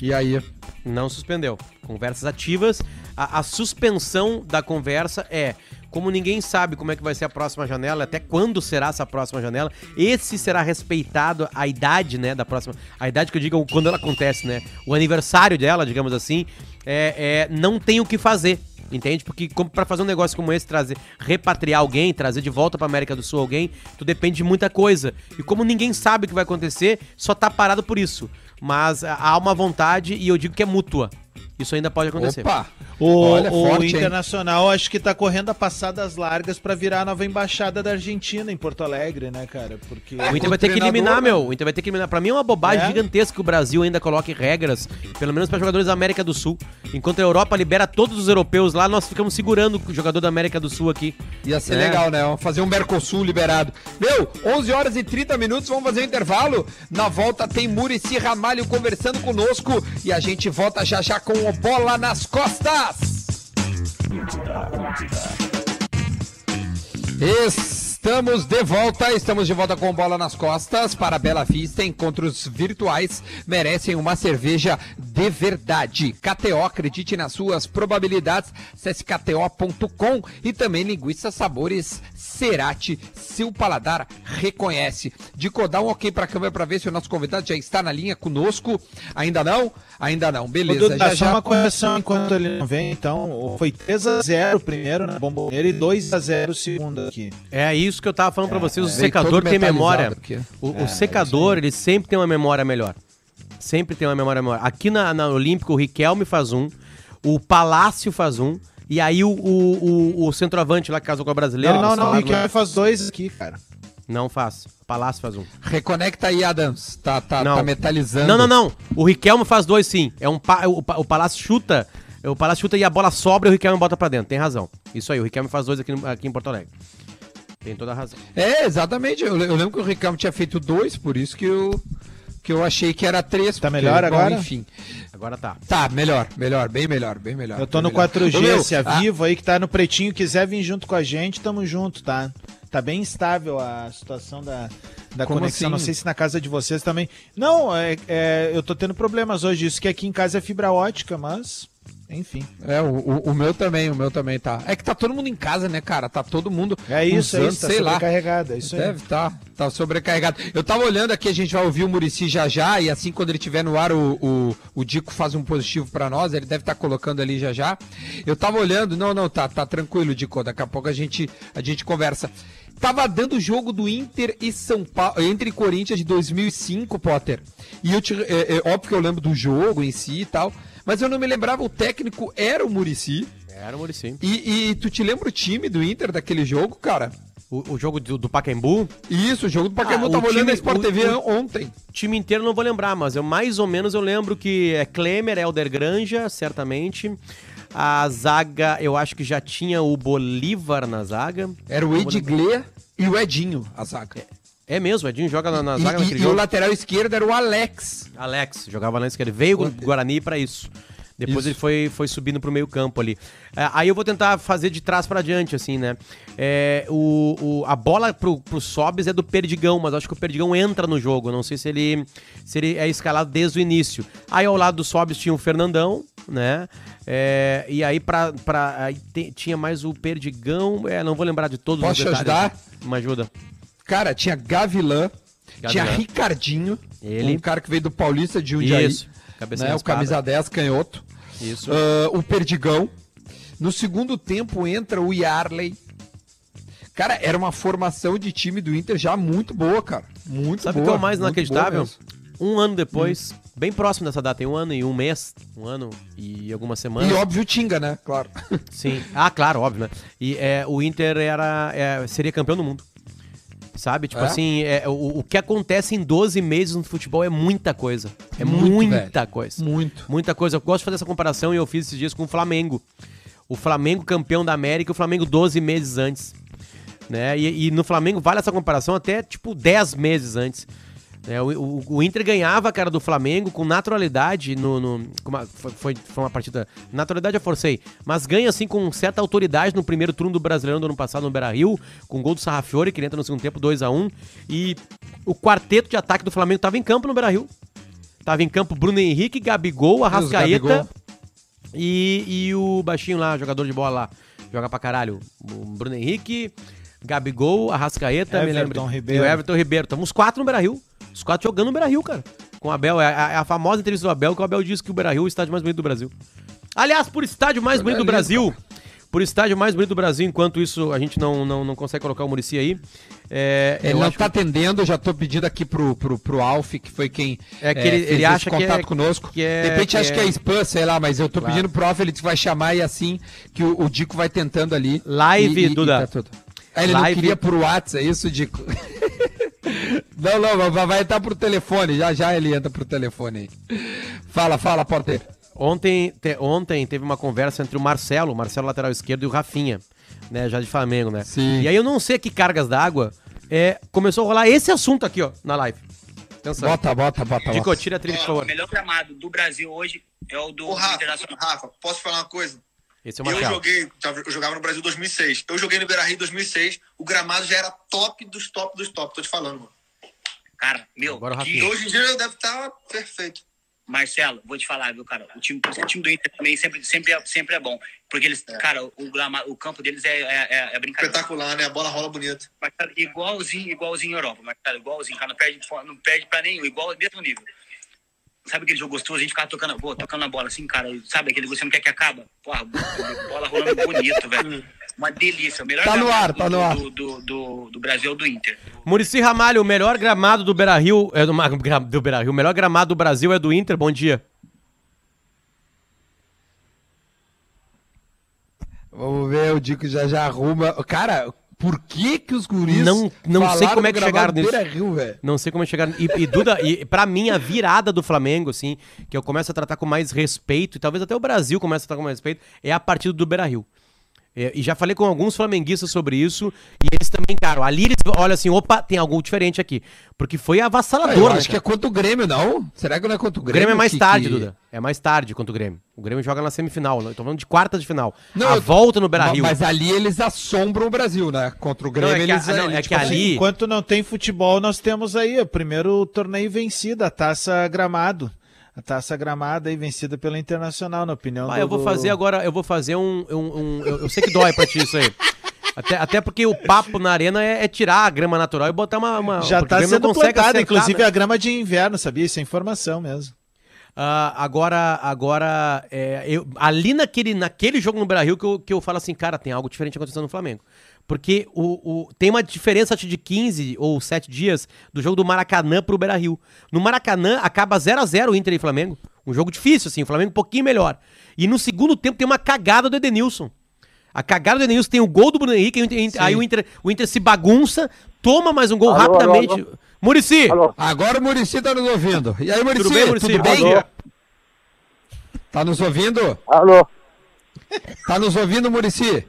E aí? Não suspendeu. Conversas ativas. A, a suspensão da conversa é. Como ninguém sabe como é que vai ser a próxima janela, até quando será essa próxima janela, esse será respeitado a idade, né, da próxima. A idade que eu digo quando ela acontece, né? O aniversário dela, digamos assim, é, é, não tem o que fazer. Entende? Porque para fazer um negócio como esse, trazer, repatriar alguém, trazer de volta pra América do Sul alguém, tu depende de muita coisa. E como ninguém sabe o que vai acontecer, só tá parado por isso. Mas ah, há uma vontade e eu digo que é mútua. Isso ainda pode acontecer. Opa! O, Olha, o forte, hein? Internacional acho que tá correndo a passadas largas pra virar a nova embaixada da Argentina em Porto Alegre, né, cara? Porque O Inter vai ter que eliminar, né? meu. O Inter vai ter que eliminar. Pra mim é uma bobagem É? gigantesca que o Brasil ainda coloque regras, pelo menos pra jogadores da América do Sul. Enquanto a Europa libera todos os europeus lá, nós ficamos segurando o jogador da América do Sul aqui. Ia ser É. legal, né? Vamos fazer um Mercosul liberado. Meu, 11 horas e 30 minutos, vamos fazer um intervalo. Na volta tem Murici Ramalho conversando conosco e a gente volta já já com o Bola nas Costas. Estamos de volta, estamos de volta com bola nas costas para Bela Vista. Encontros virtuais merecem uma cerveja de verdade. KTO, acredite nas suas probabilidades. Acesse kto.com e também linguiça sabores Cerati, seu paladar reconhece. De dá um ok para a câmera para ver se o nosso convidado já está na linha conosco. Ainda não? Ainda não. Beleza, Duda, já só já. uma correção enquanto ele não vem, então. Foi 3x0 primeiro na Bomboneira e 2x0 segundo aqui. É isso que eu tava falando pra vocês. O Veio secador tem memória. O, o É, secador, ele sempre tem uma memória melhor. Sempre tem uma memória melhor. Aqui na, na Olímpica, o Riquelme faz um, o Palácio faz um, e aí o, o, o, o centroavante lá que casou com a brasileira. Não, não, não. O Riquelme faz dois aqui, cara. Não faz. Palácio faz um. Reconecta aí, Adams. Tá, tá, Não. tá metalizando. Não, não, não. O Riquelme faz dois sim. É um pa- o, pa- o Palácio chuta. O Palácio chuta e a bola sobra e o Riquelme bota pra dentro. Tem razão. Isso aí, o Riquelme faz dois aqui, aqui em Porto Alegre. Tem toda a razão. É, exatamente. Eu, eu lembro que o Ricardo tinha feito dois, por isso que eu, que eu achei que era três. Tá melhor bom, agora? Enfim. Agora tá. Tá, melhor, melhor, bem melhor, bem melhor. Eu tô no melhor. 4G, Ô, meu, se é ah, vivo aí que tá no pretinho, quiser vir junto com a gente, tamo junto, tá? Tá bem instável a situação da, da Como conexão. Não assim? sei se na casa de vocês também. Não, é, é, eu tô tendo problemas hoje. Isso que aqui em casa é fibra ótica, mas. Enfim. É, o, o- o meu também, o meu também tá. É que tá todo mundo em casa, né, cara? Tá todo mundo. É isso, é usando, isso. Tá sei lá. É isso aí. Deve tá, tá sobrecarregado. Eu tava olhando aqui, a gente vai ouvir o Murici já já, e assim quando ele tiver no ar, o, o, o Dico faz um positivo pra nós, ele deve estar colocando ali já já. Eu tava olhando, não, não, tá, tá tranquilo, Dico, daqui a pouco a gente, a gente conversa. Tava dando o jogo do Inter e São Paulo, Inter e Corinthians de 2005, Potter. E eu te, é, é óbvio que eu lembro do jogo em si e tal, mas eu não me lembrava, o técnico era o Murici. Era o Muricy. E, e tu te lembra o time do Inter daquele jogo, cara? O, o jogo do, do Pacaembu, Isso, o jogo do Pokémon, Ah, tava olhando a Sport o- TV o- ontem. time inteiro não vou lembrar, mas eu mais ou menos eu lembro que é Klemer, Helder Granja, certamente. A zaga, eu acho que já tinha o Bolívar na zaga. Era o Edgley e o Edinho, a zaga. É mesmo, o Edinho joga na, na zaga e- e o lateral esquerdo era o Alex. Alex, jogava na esquerda. Veio do Guarani pra isso. Depois Isso. ele foi, foi subindo pro meio campo ali. É, aí eu vou tentar fazer de trás pra diante, assim, né? É, o, o- a bola pro, pro Sobis é do Perdigão, mas acho que o Perdigão entra no jogo. Não sei se ele, se ele é escalado desde o início. Aí ao lado do Sobis tinha o Fernandão, né? É, e aí pra, pra, aí te- tinha mais o Perdigão. É, não vou lembrar de todos Posso os detalhes. ajudar? Uma ajuda. Cara, tinha Gavilã, tinha Gavilã. Ricardinho, Ele. um cara que veio do Paulista de Jundiaí. Isso. Cabeça Né, o camisa 10, canhoto. Isso. Ah, o Perdigão. No segundo tempo entra o Yarley. Cara, era uma formação de time do Inter já muito boa, cara. Muito Sabe o boa. que é o mais inacreditável? Um ano depois, bem próximo dessa data, tem um ano e um mês, um ano e algumas E semanas. óbvio o Tinga, né? Claro. Sim. Ah, claro, óbvio, né? E é, o Inter era, é, seria campeão do mundo. Sabe? Tipo É? assim, é, o, o que acontece em 12 meses no futebol é muita coisa. É Muito, muita coisa. Muito. Muita coisa. Eu gosto de fazer essa comparação e eu fiz esses dias com o Flamengo. O Flamengo campeão da América e o Flamengo 12 meses antes. Né? E, e no Flamengo vale essa comparação até tipo 10 meses antes. É, o, o- o Inter ganhava, cara, do Flamengo com naturalidade no. no- uma- foi, foi, uma partida. Naturalidade eu forcei. Mas ganha, assim, com certa autoridade no primeiro turno do Brasileirão do ano passado no Beira Rio, com gol do Sarrafiore, que ele entra no segundo tempo 2x1. E o quarteto de ataque do Flamengo tava em campo no Beira Rio. Tava em campo Bruno Henrique, Gabigol, Arrascaeta Gabigol. e, e o baixinho lá, jogador de bola lá. Joga pra caralho. O Bruno Henrique, Gabigol, Arrascaeta, me Everton lembro. Ribeiro. E o Everton Ribeiro. Tamo uns quatro no Beira-Rio. Os quatro jogando no Beira-Rio, cara. Com o Abel. É a, é a famosa entrevista do Abel, que o Abel disse que o Beira-Rio é o estádio mais bonito do Brasil. Aliás, por estádio mais bonito é do Brasil, por estádio mais bonito do Brasil, enquanto isso a gente não, não, não consegue colocar o Murici aí. É, Ele não acho tá atendendo, já tô pedindo aqui pro, pro, pro Alf, que foi quem É que ele- fez ele acha que contato é- conosco. que é- de repente que acha que é- é spam, sei lá, mas eu tô Claro. pedindo pro Alf, ele vai chamar e assim que o, o Dico vai tentando ali. Live, e, e- e Duda. tá tudo. Ah, ele Live. não queria por WhatsApp, é isso, Dico? [LAUGHS] não, não, vai, vai estar pro telefone, já já ele entra pro telefone aí. Fala, fala, porteiro. Ontem, te- ontem teve uma conversa entre o Marcelo, o Marcelo lateral esquerdo, e o Rafinha, né? Já de Flamengo, né? Sim. E aí eu não sei que cargas d'água é, começou a rolar esse assunto aqui, ó, na live. Atenção. Bota, bota, bota. Dico, bota. tira a trilha, por Ó, favor. O melhor gramado do Brasil hoje é o do Ô, Rafa, Internacional. Rafa, posso falar uma coisa? Esse é o Eu Marcelo. joguei, tava- eu jogava no Brasil em 2006. Eu joguei no Beira-Rio em 2006. O gramado já era top dos top dos top. Tô te falando, mano. Cara, meu, Agora o que- hoje em dia deve estar perfeito. Marcelo, vou te falar, viu, cara? O time, o time do Inter também sempre, sempre, é, sempre é bom. Porque eles, É. cara, o, o campo deles é, é, é- é brincadeira. Espetacular, né? A bola rola bonito. Mas, cara, igualzinho, igualzinho em Europa. Mas, cara, igualzinho, cara, não perde, não perde pra nenhum, igual mesmo nível. Sabe aquele jogo gostoso? A gente ficava tocando, pô, tocando a bola assim, cara. Sabe aquele que você não quer que acaba? Porra, bola rolando bonito, velho. Uma delícia. O melhor Tá no ar, tá do- no ar. Do, do, do, do Brasil é o do Inter. Murici Ramalho, o melhor gramado do Beira-Rio, é do, do Beira-Rio, o melhor gramado do Brasil é do Inter, bom dia. Vamos ver, o Dico já já arruma. Cara, por que que os guris Não- não sei como é que chegaram nisso. Beira-Rio, velho? Não sei como é chegar. E, e Duda, e pra mim, a virada do Flamengo, assim, que eu começo a tratar com mais respeito, e talvez até o Brasil comece a tratar com mais respeito, é a partida do Beira Rio. É, e já falei com alguns flamenguistas sobre isso, e eles também, cara, ali eles olham assim, opa, tem algo diferente aqui. Porque foi Ah, eu avassalador, né, acho que é contra o Grêmio, não? Será que não é contra o O Grêmio? Grêmio é mais que- tarde, que- Duda. É mais tarde contra o Grêmio. O Grêmio joga na semifinal, eu tô falando de quarta de final. Não, a eu- volta no Beira Ma- Rio. Mas ali eles assombram o Brasil, né? Contra o Grêmio é que eles... não, é que tipo assim, ali- Enquanto não tem futebol, nós temos aí o primeiro torneio vencido, a Taça Gramado. A Taça Gramado aí vencida pela Internacional, na opinião Ah, do... eu vou fazer agora, eu vou fazer um. um- um- eu, eu sei que dói pra ti isso aí. Até, até porque o papo na arena é, é tirar a grama natural e botar uma. uma Já tá sendo plantada, inclusive né? a grama de inverno, sabia? Isso é informação mesmo. Ah, agora, agora é, eu- ali naquele, naquele jogo no Brasil que eu, que eu falo assim, cara, tem algo diferente acontecendo no Flamengo. Porque o, o- tem uma diferença acho, de 15 ou 7 dias do jogo do Maracanã pro Beira Rio. No Maracanã acaba 0 a 0 o Inter e Flamengo. Um jogo difícil, assim, o Flamengo um pouquinho melhor. E no segundo tempo tem uma cagada do Edenilson. A cagada do Edenilson tem o gol do Bruno Henrique, aí o Inter- aí o Inter, o Inter se bagunça, toma mais um gol Alô, rapidamente. alô, Murici, Alô? Agora o Murici tá nos ouvindo. E aí, Murici, tudo bem, Murici? tudo bem? dia. Tá nos ouvindo? Alô? Tá nos ouvindo, Murici?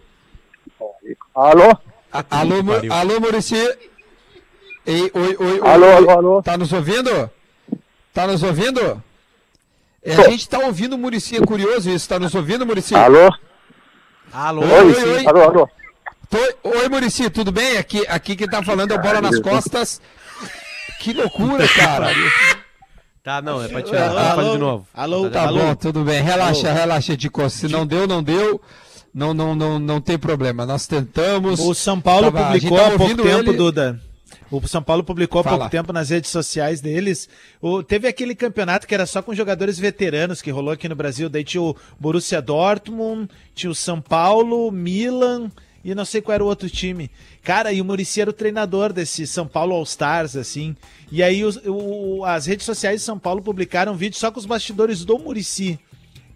Alô? A- Alô, alô, Murici? Ei, oi, oi, oi. Alô, alô, alô? Tá nos ouvindo? Tá nos ouvindo? É, a gente tá ouvindo o Murici, é curioso isso. Tá nos ouvindo, Murici? Alô? alô, Oi, Oi? oi, oi. Alô, alô? Tô- Oi, Murici, tudo bem? Aqui, aqui quem tá falando é o Bola nas Costas. Que loucura, cara. Tá, não, é pra tirar. Alô, alô? de novo. Alô, Tá alô? bom, tudo bem. Relaxa, relaxa, Dico. Se não deu, não deu. Não, não, não, não tem problema. Nós tentamos. O São Paulo Tava- publicou há pouco tempo, ele- Duda. O São Paulo publicou há Fala. pouco tempo nas redes sociais deles. O, teve aquele campeonato que era só com jogadores veteranos que rolou aqui no Brasil. Daí tinha o Borussia Dortmund, tinha o São Paulo, Milan e não sei qual era o outro time. Cara, e o Murici era o treinador desse São Paulo All Stars, assim. E aí os- o- as redes sociais de São Paulo publicaram um vídeo só com os bastidores do Murici.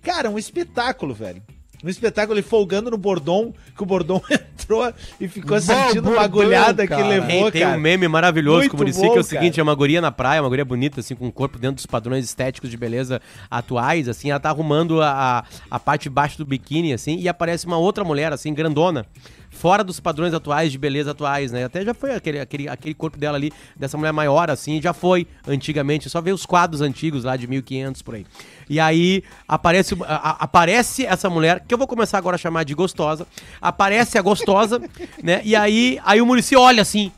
Cara, um espetáculo, velho. Um espetáculo ele folgando no Bordon, que o Bordon [LAUGHS] entrou e ficou Bom, sentindo uma Bordon, agulhada que levou, Tem, tem cara. um meme maravilhoso Muito que o Muricy, que é o seguinte, cara. é uma guria na praia, uma guria bonita, assim, com o corpo dentro dos padrões estéticos de beleza atuais, assim, ela tá arrumando a, a, a parte de baixo do biquíni, assim, e aparece uma outra mulher, assim, grandona, fora dos padrões atuais de beleza atuais, né? Até já foi aquele, aquele, aquele corpo dela ali, dessa mulher maior, assim, já foi antigamente, só ver os quadros antigos lá de 1500 por aí. E aí aparece, a- aparece essa mulher, que eu vou começar agora a chamar de gostosa, aparece a gostosa, [LAUGHS] né? E aí, aí o Murici olha assim,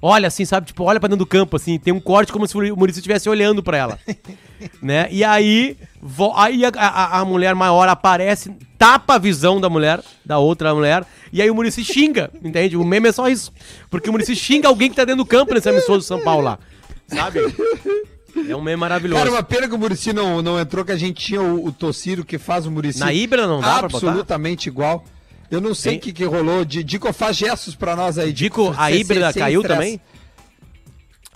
olha assim, sabe? Tipo, olha pra dentro do campo, assim, tem um corte como se o Murici estivesse olhando pra ela. [LAUGHS] né? E aí, vo- aí a, a- a mulher maior aparece, tapa a visão da mulher, da outra mulher, e aí o Murici xinga, entende? O meme é só isso. Porque o Murici xinga alguém que tá dentro do campo nesse emissor do São Paulo lá. Sabe? É um meme maravilhoso. Cara, uma pena que o Murici não, não entrou, que a gente tinha o, o Tociro que faz o Murici Na Ibra não dá pra botar? absolutamente igual. Eu não sei o que, que rolou. Di- Dico, faz gestos pra nós aí. Dico, a Sem- híbrida sem caiu estresse. também?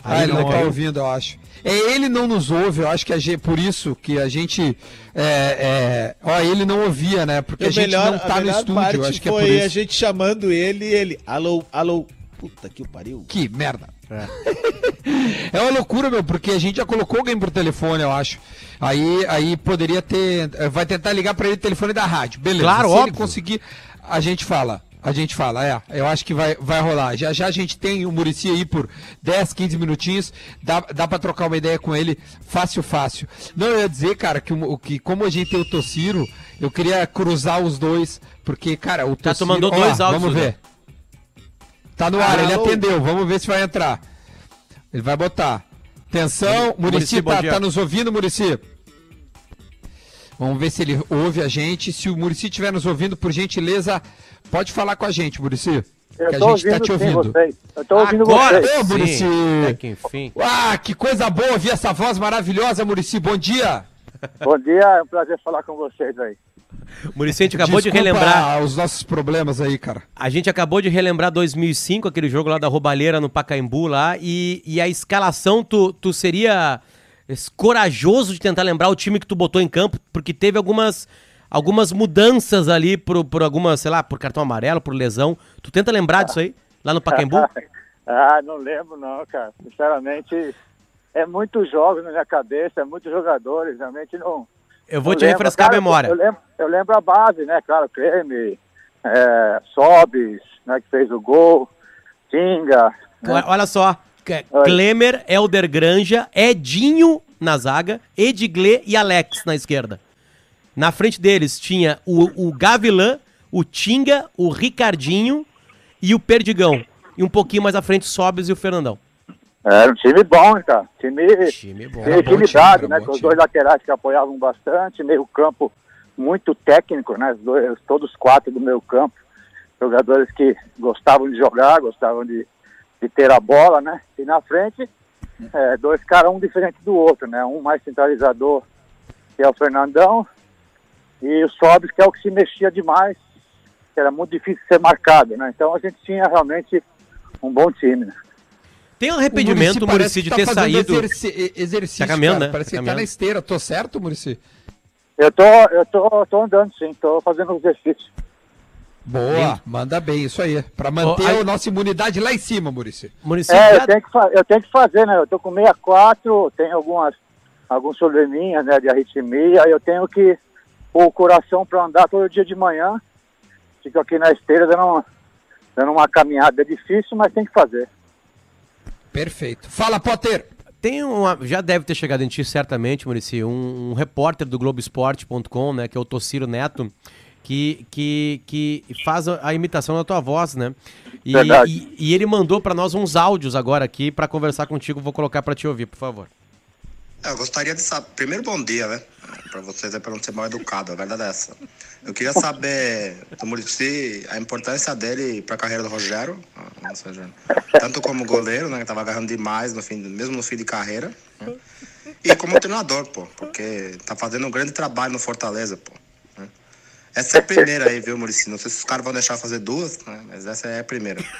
Ah, ele não tá ouviu. ouvindo, eu acho. É, ele não nos ouve, eu acho que a gente, por isso que a gente. É, é, ó, ele não ouvia, né? Porque E a gente melhor, não a tá no estúdio, eu acho que é por foi isso. a gente chamando ele e ele, alô, alô, puta que o pariu. Que merda. [LAUGHS] É. uma loucura, meu, porque a gente já colocou alguém por telefone, eu acho. Aí, aí poderia ter. Vai tentar ligar pra ele o telefone da rádio. Beleza. Claro, Se ele óbvio. conseguir, a gente fala. A gente fala, é. Eu acho que vai, vai rolar. Já já a gente tem o Murici aí por 10, 15 minutinhos. Dá, dá pra trocar uma ideia com ele fácil, fácil. Não, eu ia dizer, cara, que, o- que como a gente tem o Tociro, eu queria cruzar os dois. Porque, cara, o Tá, tu Tociro. mandou dois áudios, Vamos Zé. ver. Tá no ar, ele Alô? atendeu. Vamos ver se vai entrar. Ele vai botar. Atenção, Muricy, Murici tá, tá nos ouvindo, Murici? Vamos ver se ele ouve a gente. Se o Murici estiver nos ouvindo, por gentileza, pode falar com a gente, Murici. Que a gente tá ouvindo te sim ouvindo. vocês. Eu tô ouvindo Agora vocês. Ô, sim. Até que enfim. Ah, que coisa boa ouvir essa voz maravilhosa, Murici. Bom dia. Bom dia, é um prazer falar com vocês aí. Muricy, a gente acabou de Desculpa relembrar. os nossos problemas aí, cara. A gente acabou de relembrar 2005, aquele jogo lá da Roubalheira no Pacaembu lá, e, e a escalação, tu, tu seria corajoso de tentar lembrar o time que tu botou em campo, porque teve algumas, algumas mudanças ali por, por algumas, sei lá, por cartão amarelo, por lesão. Tu tenta lembrar disso aí, lá no Pacaembu? [LAUGHS] ah, não lembro não, cara. Sinceramente, é muitos jogos na minha cabeça, é muitos jogadores, realmente não... Eu vou não te lembro. refrescar Cara, a memória. Eu lembro, eu lembro a base, né? Claro, Creme, é, Sobis, né, que fez o gol, Tinga, Olha- Olha só, Oi. Klemer, Elder Granja, Edinho na zaga, Edgley e Alex na esquerda. Na frente deles tinha o, o Gavilan, o Tinga, o Ricardinho e o Perdigão. E um pouquinho mais à frente, Sobes e o Fernandão. Era um time bom, hein, cara. Time, Time bom. Era bom equilibrado, time, né? bom Com os dois laterais que apoiavam bastante, meio campo muito técnico, né? Os dois, todos quatro do meio campo. Jogadores que gostavam de jogar, gostavam de, de ter a bola, né? E na frente, é, dois caras, um diferente do outro, né? Um mais centralizador, que é o Fernandão, e o Sobis, que é o que se mexia demais, que era muito difícil ser marcado, né? Então a gente tinha realmente um bom time, né? Tem um arrependimento, Muricy, de tá ter saído. exerci- exercício, Tá caminhando, cara. né? Parece Tá que tá na esteira. Tô certo, Murici? Eu tô, eu tô, tô andando sim, tô fazendo exercício. Boa, manda bem, isso aí. Pra manter aí- a nossa imunidade lá em cima, Murici. É, já- eu tenho, que eu tenho que fazer, né? Eu tô com 64, tenho algumas, alguns probleminhas, né, de arritmia, eu tenho que pôr o coração para andar todo dia de manhã. Fico aqui na esteira dando uma, dando uma caminhada. É difícil, mas tem que fazer. Perfeito. Fala, Potter. Tem uma, já deve ter chegado em ti certamente, Muricy, um, um repórter do Globoesporte.com, né, que é o Tociro Neto, que, que, que faz a, a imitação da tua voz, né? E, e, e ele mandou pra nós uns áudios agora aqui pra conversar contigo, vou colocar pra te ouvir, por favor. Eu gostaria de saber. Primeiro, bom dia, né? Pra vocês é pra não ser mal educado, a verdade é essa. Eu queria saber do Muricy a importância dele pra carreira do Rogério, ou seja, tanto como goleiro, né? Que tava agarrando demais, no fim, mesmo no fim de carreira. né, E como treinador, pô, porque tá fazendo um grande trabalho no Fortaleza, pô. Né. Essa é a primeira aí, viu, Muricy? Não sei se os caras vão deixar fazer duas, né? Mas essa é a primeira. [LAUGHS]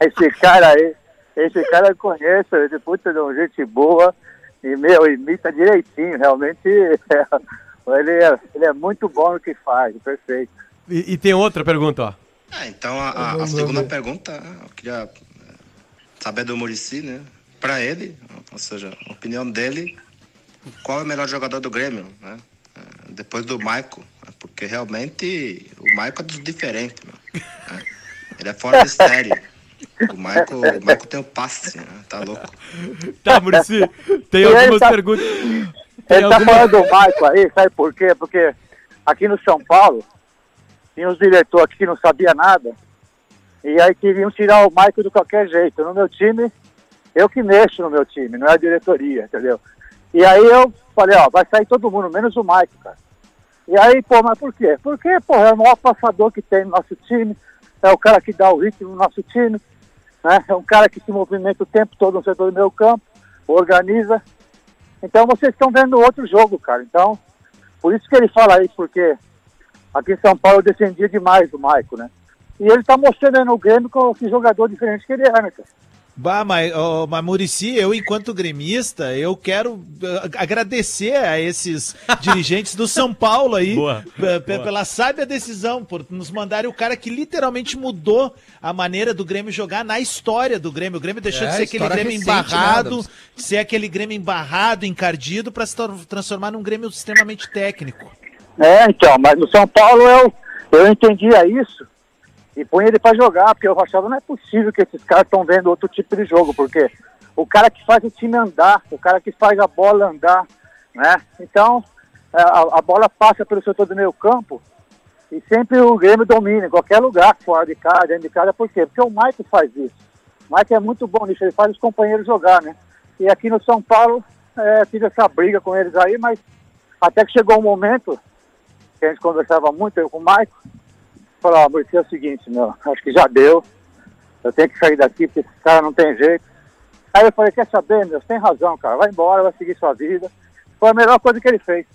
Esse cara aí, esse cara eu conheço, ele puta de um gente boa e, meu, imita direitinho, realmente [LAUGHS] ele, é, ele é muito bom no que faz, perfeito. E, e tem outra pergunta, ó. Ah, então a, a- a segunda pergunta, eu queria eh, saber do Murici, né? Pra ele, ou seja, a opinião dele, qual é o melhor jogador do Grêmio, né? Eh, Depois do Maico, né? porque realmente o Maico é dos diferentes, meu, né? Ele é fora de série. O Maico, o Maico tem o passe, né? Tá louco. Tá, Muricy, tem E algumas tá- perguntas. Tem Ele tá alguma- falando do Maico aí, sabe por quê? Porque aqui no São Paulo, tinha uns diretores aqui que não sabia nada, e aí queriam tirar o Maico de qualquer jeito. No meu time, eu que mexo no meu time, não é a diretoria, entendeu? E aí eu falei, ó, vai sair todo mundo, menos o Maico, cara. E aí, pô, mas por quê? Porque, pô, é o maior passador que tem no nosso time, é o cara que dá o ritmo no nosso time, né? É um cara que se movimenta o tempo todo no setor do meu campo, organiza. Então vocês estão vendo outro jogo, cara. Então, Por isso que ele fala isso, porque aqui em São Paulo eu defendia demais do Maico, né? E ele tá mostrando aí no Grêmio que jogador diferente que ele é, né, cara? Bah, mas, oh, mas Murici, eu enquanto gremista, eu quero uh, agradecer a esses [LAUGHS] dirigentes do São Paulo aí Boa, p- pela sábia decisão, por nos mandarem o cara que literalmente mudou a maneira do Grêmio jogar na história do Grêmio. O Grêmio deixou É, de ser aquele Grêmio recente, embarrado, ser aquele Grêmio embarrado, encardido, para se transformar num Grêmio extremamente técnico. É, então, mas no São Paulo eu, eu entendia isso e punha ele pra jogar, porque eu achava não é possível que esses caras estão vendo outro tipo de jogo, porque o cara que faz o time andar, o cara que faz a bola andar, né? Então, a, a bola passa pelo setor do meio campo e sempre o Grêmio domina, em qualquer lugar, fora de casa, dentro de casa, por quê? Porque o Mike faz isso. O Mike é muito bom nisso, ele faz os companheiros jogar, né? E aqui no São Paulo, é, tive essa briga com eles aí, mas até que chegou um momento que a gente conversava muito, eu com o Maico, falou, ó, Maurício, é o seguinte, meu, acho que já deu, eu tenho que sair daqui porque esse cara não tem jeito. Aí eu falei, quer saber, meu, você tem razão, cara, vai embora, vai seguir sua vida. Foi a melhor coisa que ele fez.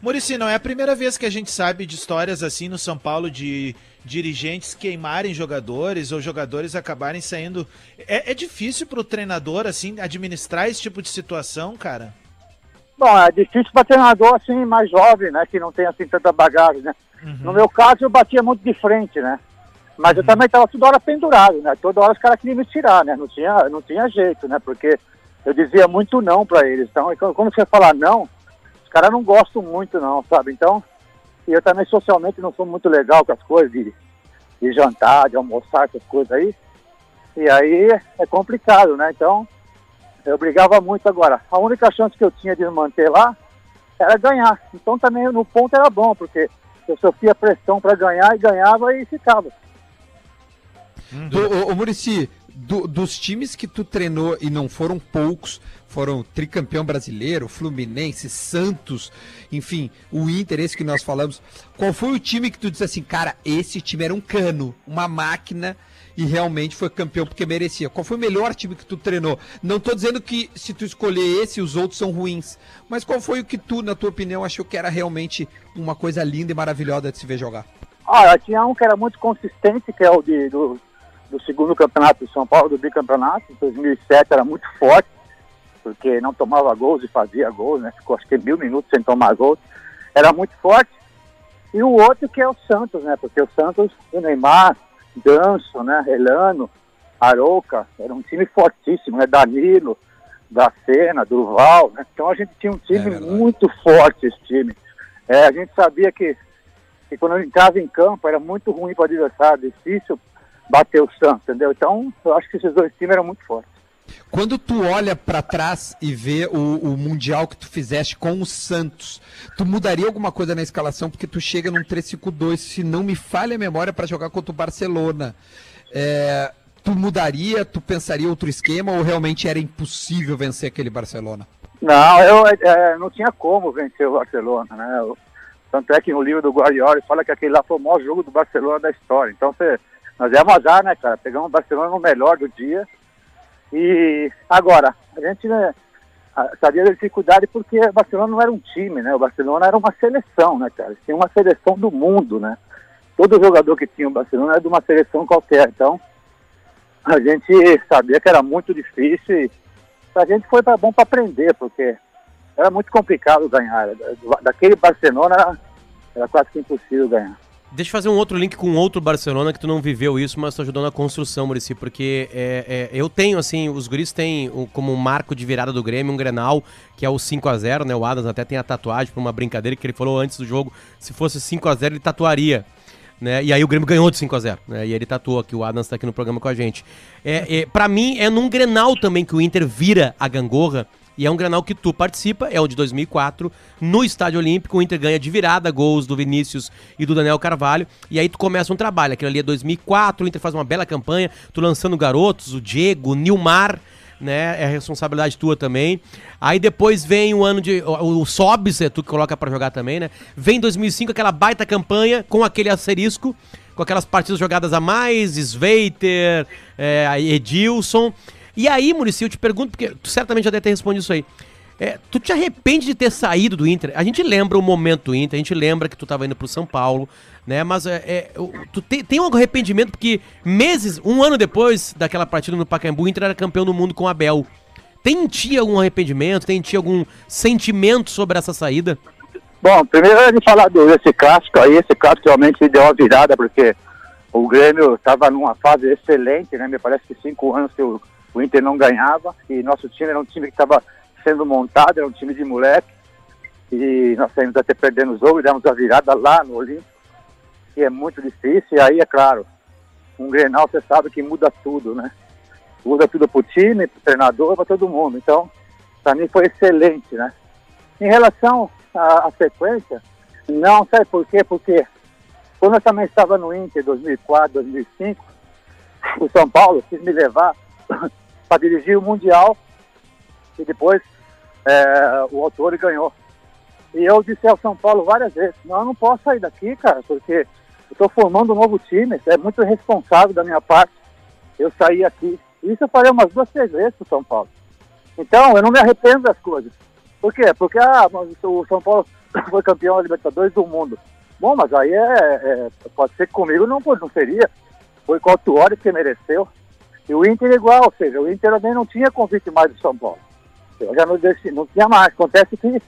Murici, não é a primeira vez que a gente sabe de histórias assim no São Paulo de dirigentes queimarem jogadores ou jogadores acabarem saindo. É, é difícil pro treinador, assim, administrar esse tipo de situação, cara? Bom, é difícil para treinador assim, mais jovem, né, que não tem assim tanta bagagem, né. No meu caso, eu batia muito de frente, né. Mas eu também estava toda hora pendurado, né? Toda hora os caras queriam me tirar, né? Não tinha, não tinha jeito, né? Porque eu dizia muito não para eles. Então, quando você falar não, os caras não gostam muito não, sabe? Então, e eu também socialmente não sou muito legal com as coisas de, de jantar, de almoçar, essas coisas aí. E aí é complicado, né? Então, eu brigava muito agora. A única chance que eu tinha de manter lá era ganhar. Então também no ponto era bom, porque eu sofria pressão para ganhar e ganhava e ficava. Do, ô, ô Murici, do- dos times que tu treinou e não foram poucos, foram tricampeão brasileiro, Fluminense, Santos, enfim, o Inter, esse que nós falamos. Qual foi o time que tu disse assim, cara, esse time era um cano, uma máquina e realmente foi campeão porque merecia? Qual foi o melhor time que tu treinou? Não tô dizendo que se tu escolher esse, os outros são ruins, mas qual foi o que tu, na tua opinião, achou que era realmente uma coisa linda e maravilhosa de se ver jogar? Ah, tinha um que era muito consistente, que é o de, do, do segundo campeonato de São Paulo, do bicampeonato, em 2007 era muito forte, porque não tomava gols e fazia gols, né? Ficou acho que mil minutos sem tomar gols. Era muito forte. E o outro que é o Santos, né? Porque o Santos, o Neymar, Ganso, né? Elano, Arouca, era um time fortíssimo, né? Danilo, Dacena, Durval, né? Então a gente tinha um time verdade. muito forte, esse time. É, a gente sabia que, que quando entrava em campo era muito ruim para o adversário, difícil bater o Santos, entendeu? Então eu acho que esses dois times eram muito fortes. Quando tu olha pra trás e vê o, o Mundial que tu fizeste com o Santos, tu mudaria alguma coisa na escalação? Porque tu chega num 3-5-2, se não me falha a memória, pra jogar contra o Barcelona. É, tu mudaria, tu pensaria outro esquema ou realmente era impossível vencer aquele Barcelona? Não, eu é, não tinha como vencer o Barcelona, né? Eu- tanto é que no livro do Guardiola fala que aquele lá foi o maior jogo do Barcelona da história. Então você, nós é azar, né, cara? Pegamos o Barcelona no melhor do dia. E agora, a gente né, sabia da dificuldade porque o Barcelona não era um time, né? O Barcelona era uma seleção, né, cara? Tinha uma seleção do mundo, né? Todo jogador que tinha o Barcelona era de uma seleção qualquer. Então, a gente sabia que era muito difícil e a gente foi pra, bom para aprender, porque era muito complicado ganhar. Da- Daquele Barcelona era, era quase que impossível ganhar. Deixa eu fazer um outro link com outro Barcelona que tu não viveu isso, mas tu ajudou na construção, Murici, porque é, é, eu tenho, assim, os guris têm como um marco de virada do Grêmio, um Grenal, que é o 5 a 0 né? O Adams até tem a tatuagem por uma brincadeira que ele falou antes do jogo, se fosse 5 a 0 ele tatuaria. Né? E aí o Grêmio ganhou de 5 a 0 né? E ele tatuou aqui, o Adams tá aqui no programa com a gente. É, é, para mim, é num Grenal também que o Inter vira a gangorra. E é um Grenal que tu participa, é o de 2004, no Estádio Olímpico, o Inter ganha de virada gols do Vinícius e do Daniel Carvalho, e aí tu começa um trabalho, aquilo ali é 2004, o Inter faz uma bela campanha, tu lançando garotos, o Diego, o Nilmar, né, é responsabilidade tua também. Aí depois vem o ano de, o, o Sobs, é tu que coloca pra jogar também, né, vem 2005 aquela baita campanha com aquele asterisco, com aquelas partidas jogadas a mais, Sveiter, é, Edilson. E aí, Muricy, eu te pergunto, porque tu certamente já deve ter respondido isso aí. É, tu te arrepende de ter saído do Inter? A gente lembra o momento do Inter, a gente lembra que tu tava indo pro São Paulo, né? Mas é, é, o- tu tem, tem um arrependimento porque meses, um ano depois daquela partida no Pacaembu, o Inter era campeão do mundo com o Abel. Tem em ti algum arrependimento? Tem em ti algum sentimento sobre essa saída? Bom, primeiro é de falar desse clássico aí, esse clássico realmente deu uma virada, porque o Grêmio estava numa fase excelente, né? Me parece que cinco anos que o, o Inter não ganhava, e nosso time era um time que estava sendo montado, era um time de moleque, e nós saímos até perdendo o jogo e demos a virada lá no Olímpico, que é muito difícil, e aí, é claro, um Grenal você sabe que muda tudo, né? Muda tudo pro time, pro treinador, para todo mundo. Então, para mim foi excelente, né? Em relação à, à sequência, não, sabe por quê? Porque quando eu também estava no Inter 2004, 2005, o São Paulo quis me levar para dirigir o Mundial e depois é, o autor ganhou. E eu disse ao São Paulo várias vezes, não, eu não posso sair daqui, cara, porque estou formando um novo time, é muito responsável da minha parte eu sair aqui. Isso eu falei umas duas, três vezes pro São Paulo. Então, eu não me arrependo das coisas. Por quê? Porque ah, o São Paulo [COUGHS] foi campeão da Libertadores do mundo. Bom, mas aí é, é- pode ser que comigo não, não seria. Foi com o Autuori que mereceu. E o Inter igual, ou seja, o Inter também não tinha convite mais do São Paulo. Eu já não, deixei, não tinha mais. Acontece que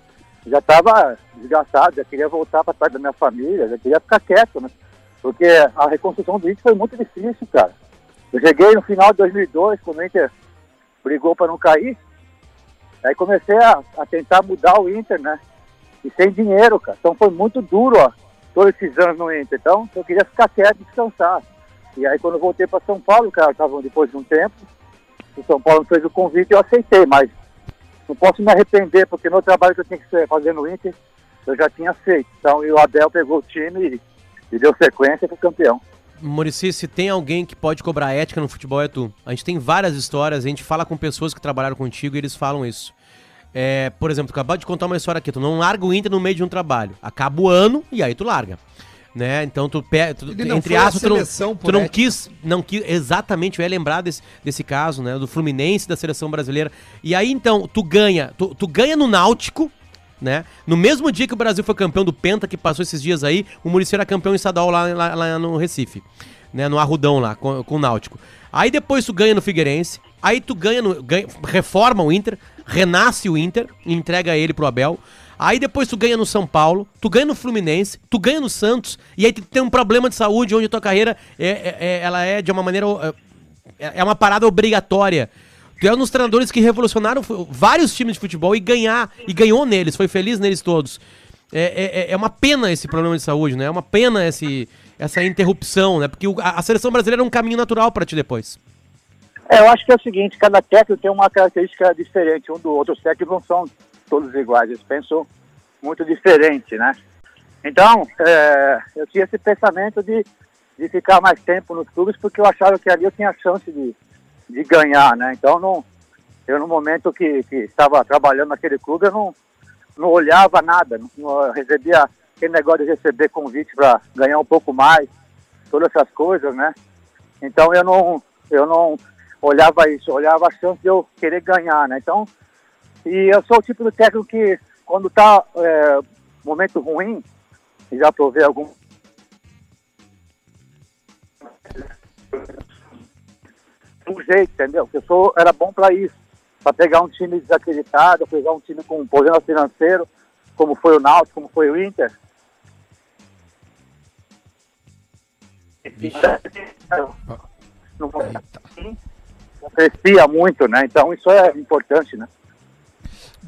já estava desgastado, já queria voltar para trás da minha família, já queria ficar quieto, né? Porque a reconstrução do Inter foi muito difícil, cara. Eu cheguei no final de 2002, quando o Inter brigou para não cair. Aí comecei a, a tentar mudar o Inter, né? E sem dinheiro, cara. Então foi muito duro, ó, todos esses anos no Inter. Então eu queria ficar quieto descansar. E aí quando eu voltei para São Paulo, cara, tava depois de um tempo, o São Paulo fez o convite e eu aceitei, mas não posso me arrepender, porque no trabalho que eu tinha que fazer no Inter, eu já tinha feito. Então e o Abel pegou o time e, e deu sequência e foi campeão. Murici, se tem alguém que pode cobrar ética no futebol é tu. A gente tem várias histórias, a gente fala com pessoas que trabalharam contigo e eles falam isso. É, por exemplo, tu acabou de contar uma história aqui, tu não larga o Inter no meio de um trabalho. Acaba o ano e aí tu larga. Né? Então tu, pe- entre aspas, tu não, tu não quis, não quis, exatamente, eu ia lembrar desse, desse caso, né, do Fluminense da seleção brasileira. E aí então, tu ganha, tu, tu ganha no Náutico, né? No mesmo dia que o Brasil foi campeão do Penta, que passou esses dias aí, o Muricy era campeão estadual lá, lá, lá no Recife, né? No Arrudão lá, com, com o Náutico. Aí depois tu ganha no Figueirense, aí tu ganha no. Ganha, reforma o Inter, renasce o Inter, entrega ele pro Abel. Aí depois tu ganha no São Paulo, tu ganha no Fluminense, tu ganha no Santos, e aí tu tem um problema de saúde onde a tua carreira é, é- é- ela é de uma maneira. é- é uma parada obrigatória. Tu é um dos treinadores que revolucionaram vários times de futebol e ganhar, e ganhou neles, foi feliz neles todos. É, é- é uma pena esse problema de saúde, né? É uma pena esse, essa interrupção, né? Porque a, a seleção brasileira é um caminho natural pra ti depois. É, eu acho que é o seguinte, cada técnico tem uma característica diferente um do outro. Os técnicos não são todos iguais, eles pensam muito diferente, né? Então, é, eu tinha esse pensamento de, de ficar mais tempo nos clubes porque eu achava que ali eu tinha chance de, de ganhar, né? Então, não, eu no momento que, que estava trabalhando naquele clube, eu não, não olhava nada, não, não recebia aquele negócio de receber convite para ganhar um pouco mais, todas essas coisas, né? Então eu não, eu não olhava isso, olhava a chance de eu querer ganhar, né? Então, e eu sou o tipo de técnico que quando tá é, momento ruim, já provei algum um jeito, entendeu? Eu sou, era bom para isso, para pegar um time desacreditado, pegar um time com um problema financeiro, como foi o Náutico, como foi o Inter. Não não crescia muito, né? Então isso é importante, né?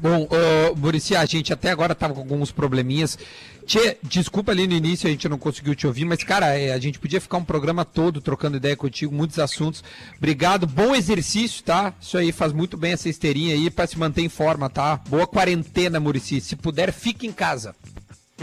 Bom, uh, Murici, a gente até agora tava com alguns probleminhas. Tchê, desculpa ali no início, a gente não conseguiu te ouvir, mas, cara, é, a gente podia ficar um programa todo trocando ideia contigo, muitos assuntos. Obrigado, bom exercício, tá? Isso aí faz muito bem essa esteirinha aí pra se manter em forma, tá? Boa quarentena, Murici. Se puder, fique em casa.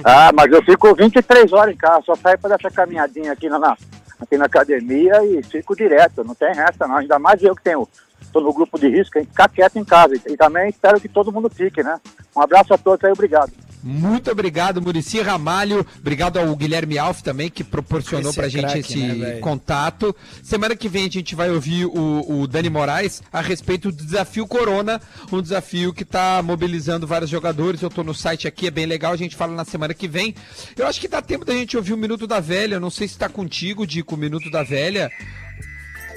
Ah, mas eu fico 23 horas em casa, só saio para dar essa caminhadinha aqui na- aqui na academia e fico direto, não tem resta não. Ainda mais eu que tenho, tô no grupo de risco, tem que ficar quieto em casa. E, também espero que todo mundo fique, né? Um abraço a todos aí, obrigado. Muito obrigado, Murici Ramalho. Obrigado ao Guilherme Alf também, que proporcionou Esse pra é gente craque, esse né, contato. Semana que vem a gente vai ouvir o, o Dani Moraes a respeito do desafio Corona, um desafio que tá mobilizando vários jogadores. Eu tô no site aqui, é bem legal, a gente fala na semana que vem. Eu acho que dá tempo da gente ouvir o Minuto da Velha. Eu não sei se tá contigo, Dico, o Minuto da Velha.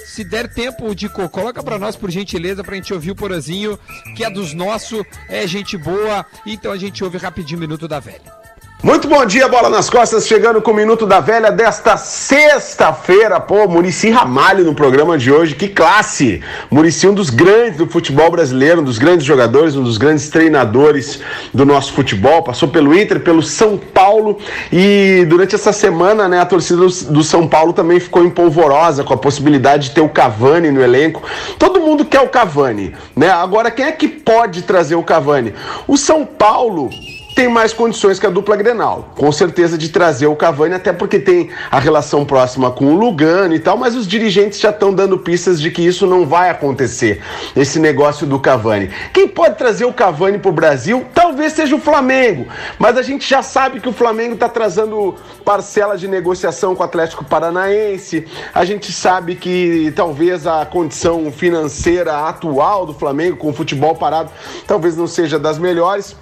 Se der tempo, Dico, coloca pra nós, por gentileza, pra gente ouvir o Porazinho, que é dos nossos, é gente boa. Então a gente ouve rapidinho Minuto da Velha. Muito bom dia, bola nas costas, chegando com o Minuto da Velha desta sexta-feira. Pô, Murici Ramalho no programa de hoje, que classe! Murici, um dos grandes do futebol brasileiro, um dos grandes jogadores, um dos grandes treinadores do nosso futebol. Passou pelo Inter, pelo São Paulo e durante essa semana, né, a torcida do, São Paulo também ficou empolvorosa com a possibilidade de ter o Cavani no elenco. Todo mundo quer o Cavani, né? Agora, quem é que pode trazer o Cavani? O São Paulo tem mais condições que a dupla Grenal, com certeza de trazer o Cavani, até porque tem a relação próxima com o Lugano e tal, mas os dirigentes já estão dando pistas de que isso não vai acontecer, esse negócio do Cavani. Quem pode trazer o Cavani para o Brasil? Talvez seja o Flamengo, mas a gente já sabe que o Flamengo está trazendo parcela de negociação com o Atlético Paranaense, a gente sabe que talvez a condição financeira atual do Flamengo, com o futebol parado, talvez não seja das melhores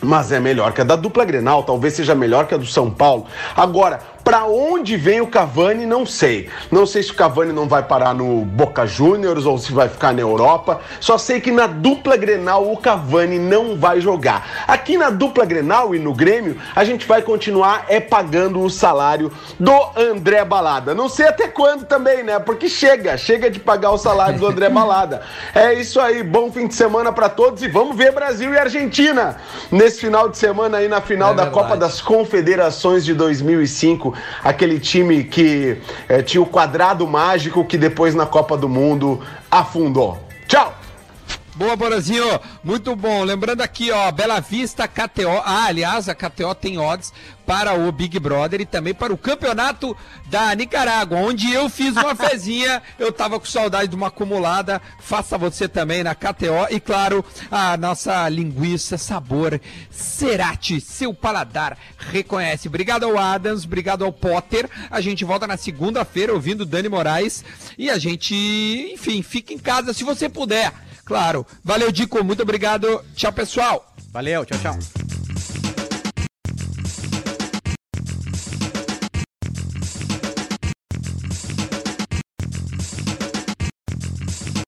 mas é melhor que a da dupla Grenal, talvez seja melhor que a do São Paulo. Agora, para onde vem o Cavani, não sei. Não sei se o Cavani não vai parar no Boca Juniors ou se vai ficar na Europa. Só sei que na dupla Grenal o Cavani não vai jogar. Aqui na dupla Grenal e no Grêmio, a gente vai continuar é pagando o salário do André Balada. Não sei até quando também, né? Porque chega, chega de pagar o salário do André [LAUGHS] Balada. É isso aí, bom fim de semana para todos e vamos ver Brasil e Argentina nesse final de semana aí na final É da verdade. Copa das Confederações de 2005, aquele time que eh, tinha o quadrado mágico que depois na Copa do Mundo afundou. Tchau! Boa, Borazinho. Muito bom. Lembrando aqui, ó, Bela Vista, KTO. Ah, aliás, a KTO tem odds para o Big Brother e também para o campeonato da Nicarágua, onde eu fiz uma [LAUGHS] fezinha. Eu tava com saudade de uma acumulada. Faça você também na KTO. E claro, a nossa linguiça, sabor Cerati, seu paladar reconhece. Obrigado ao Adams, obrigado ao Potter. A gente volta na segunda-feira ouvindo Dani Moraes. E a gente, enfim, fica em casa se você puder. Claro. Valeu, Dico. Muito obrigado. Tchau, pessoal. Valeu, tchau, tchau.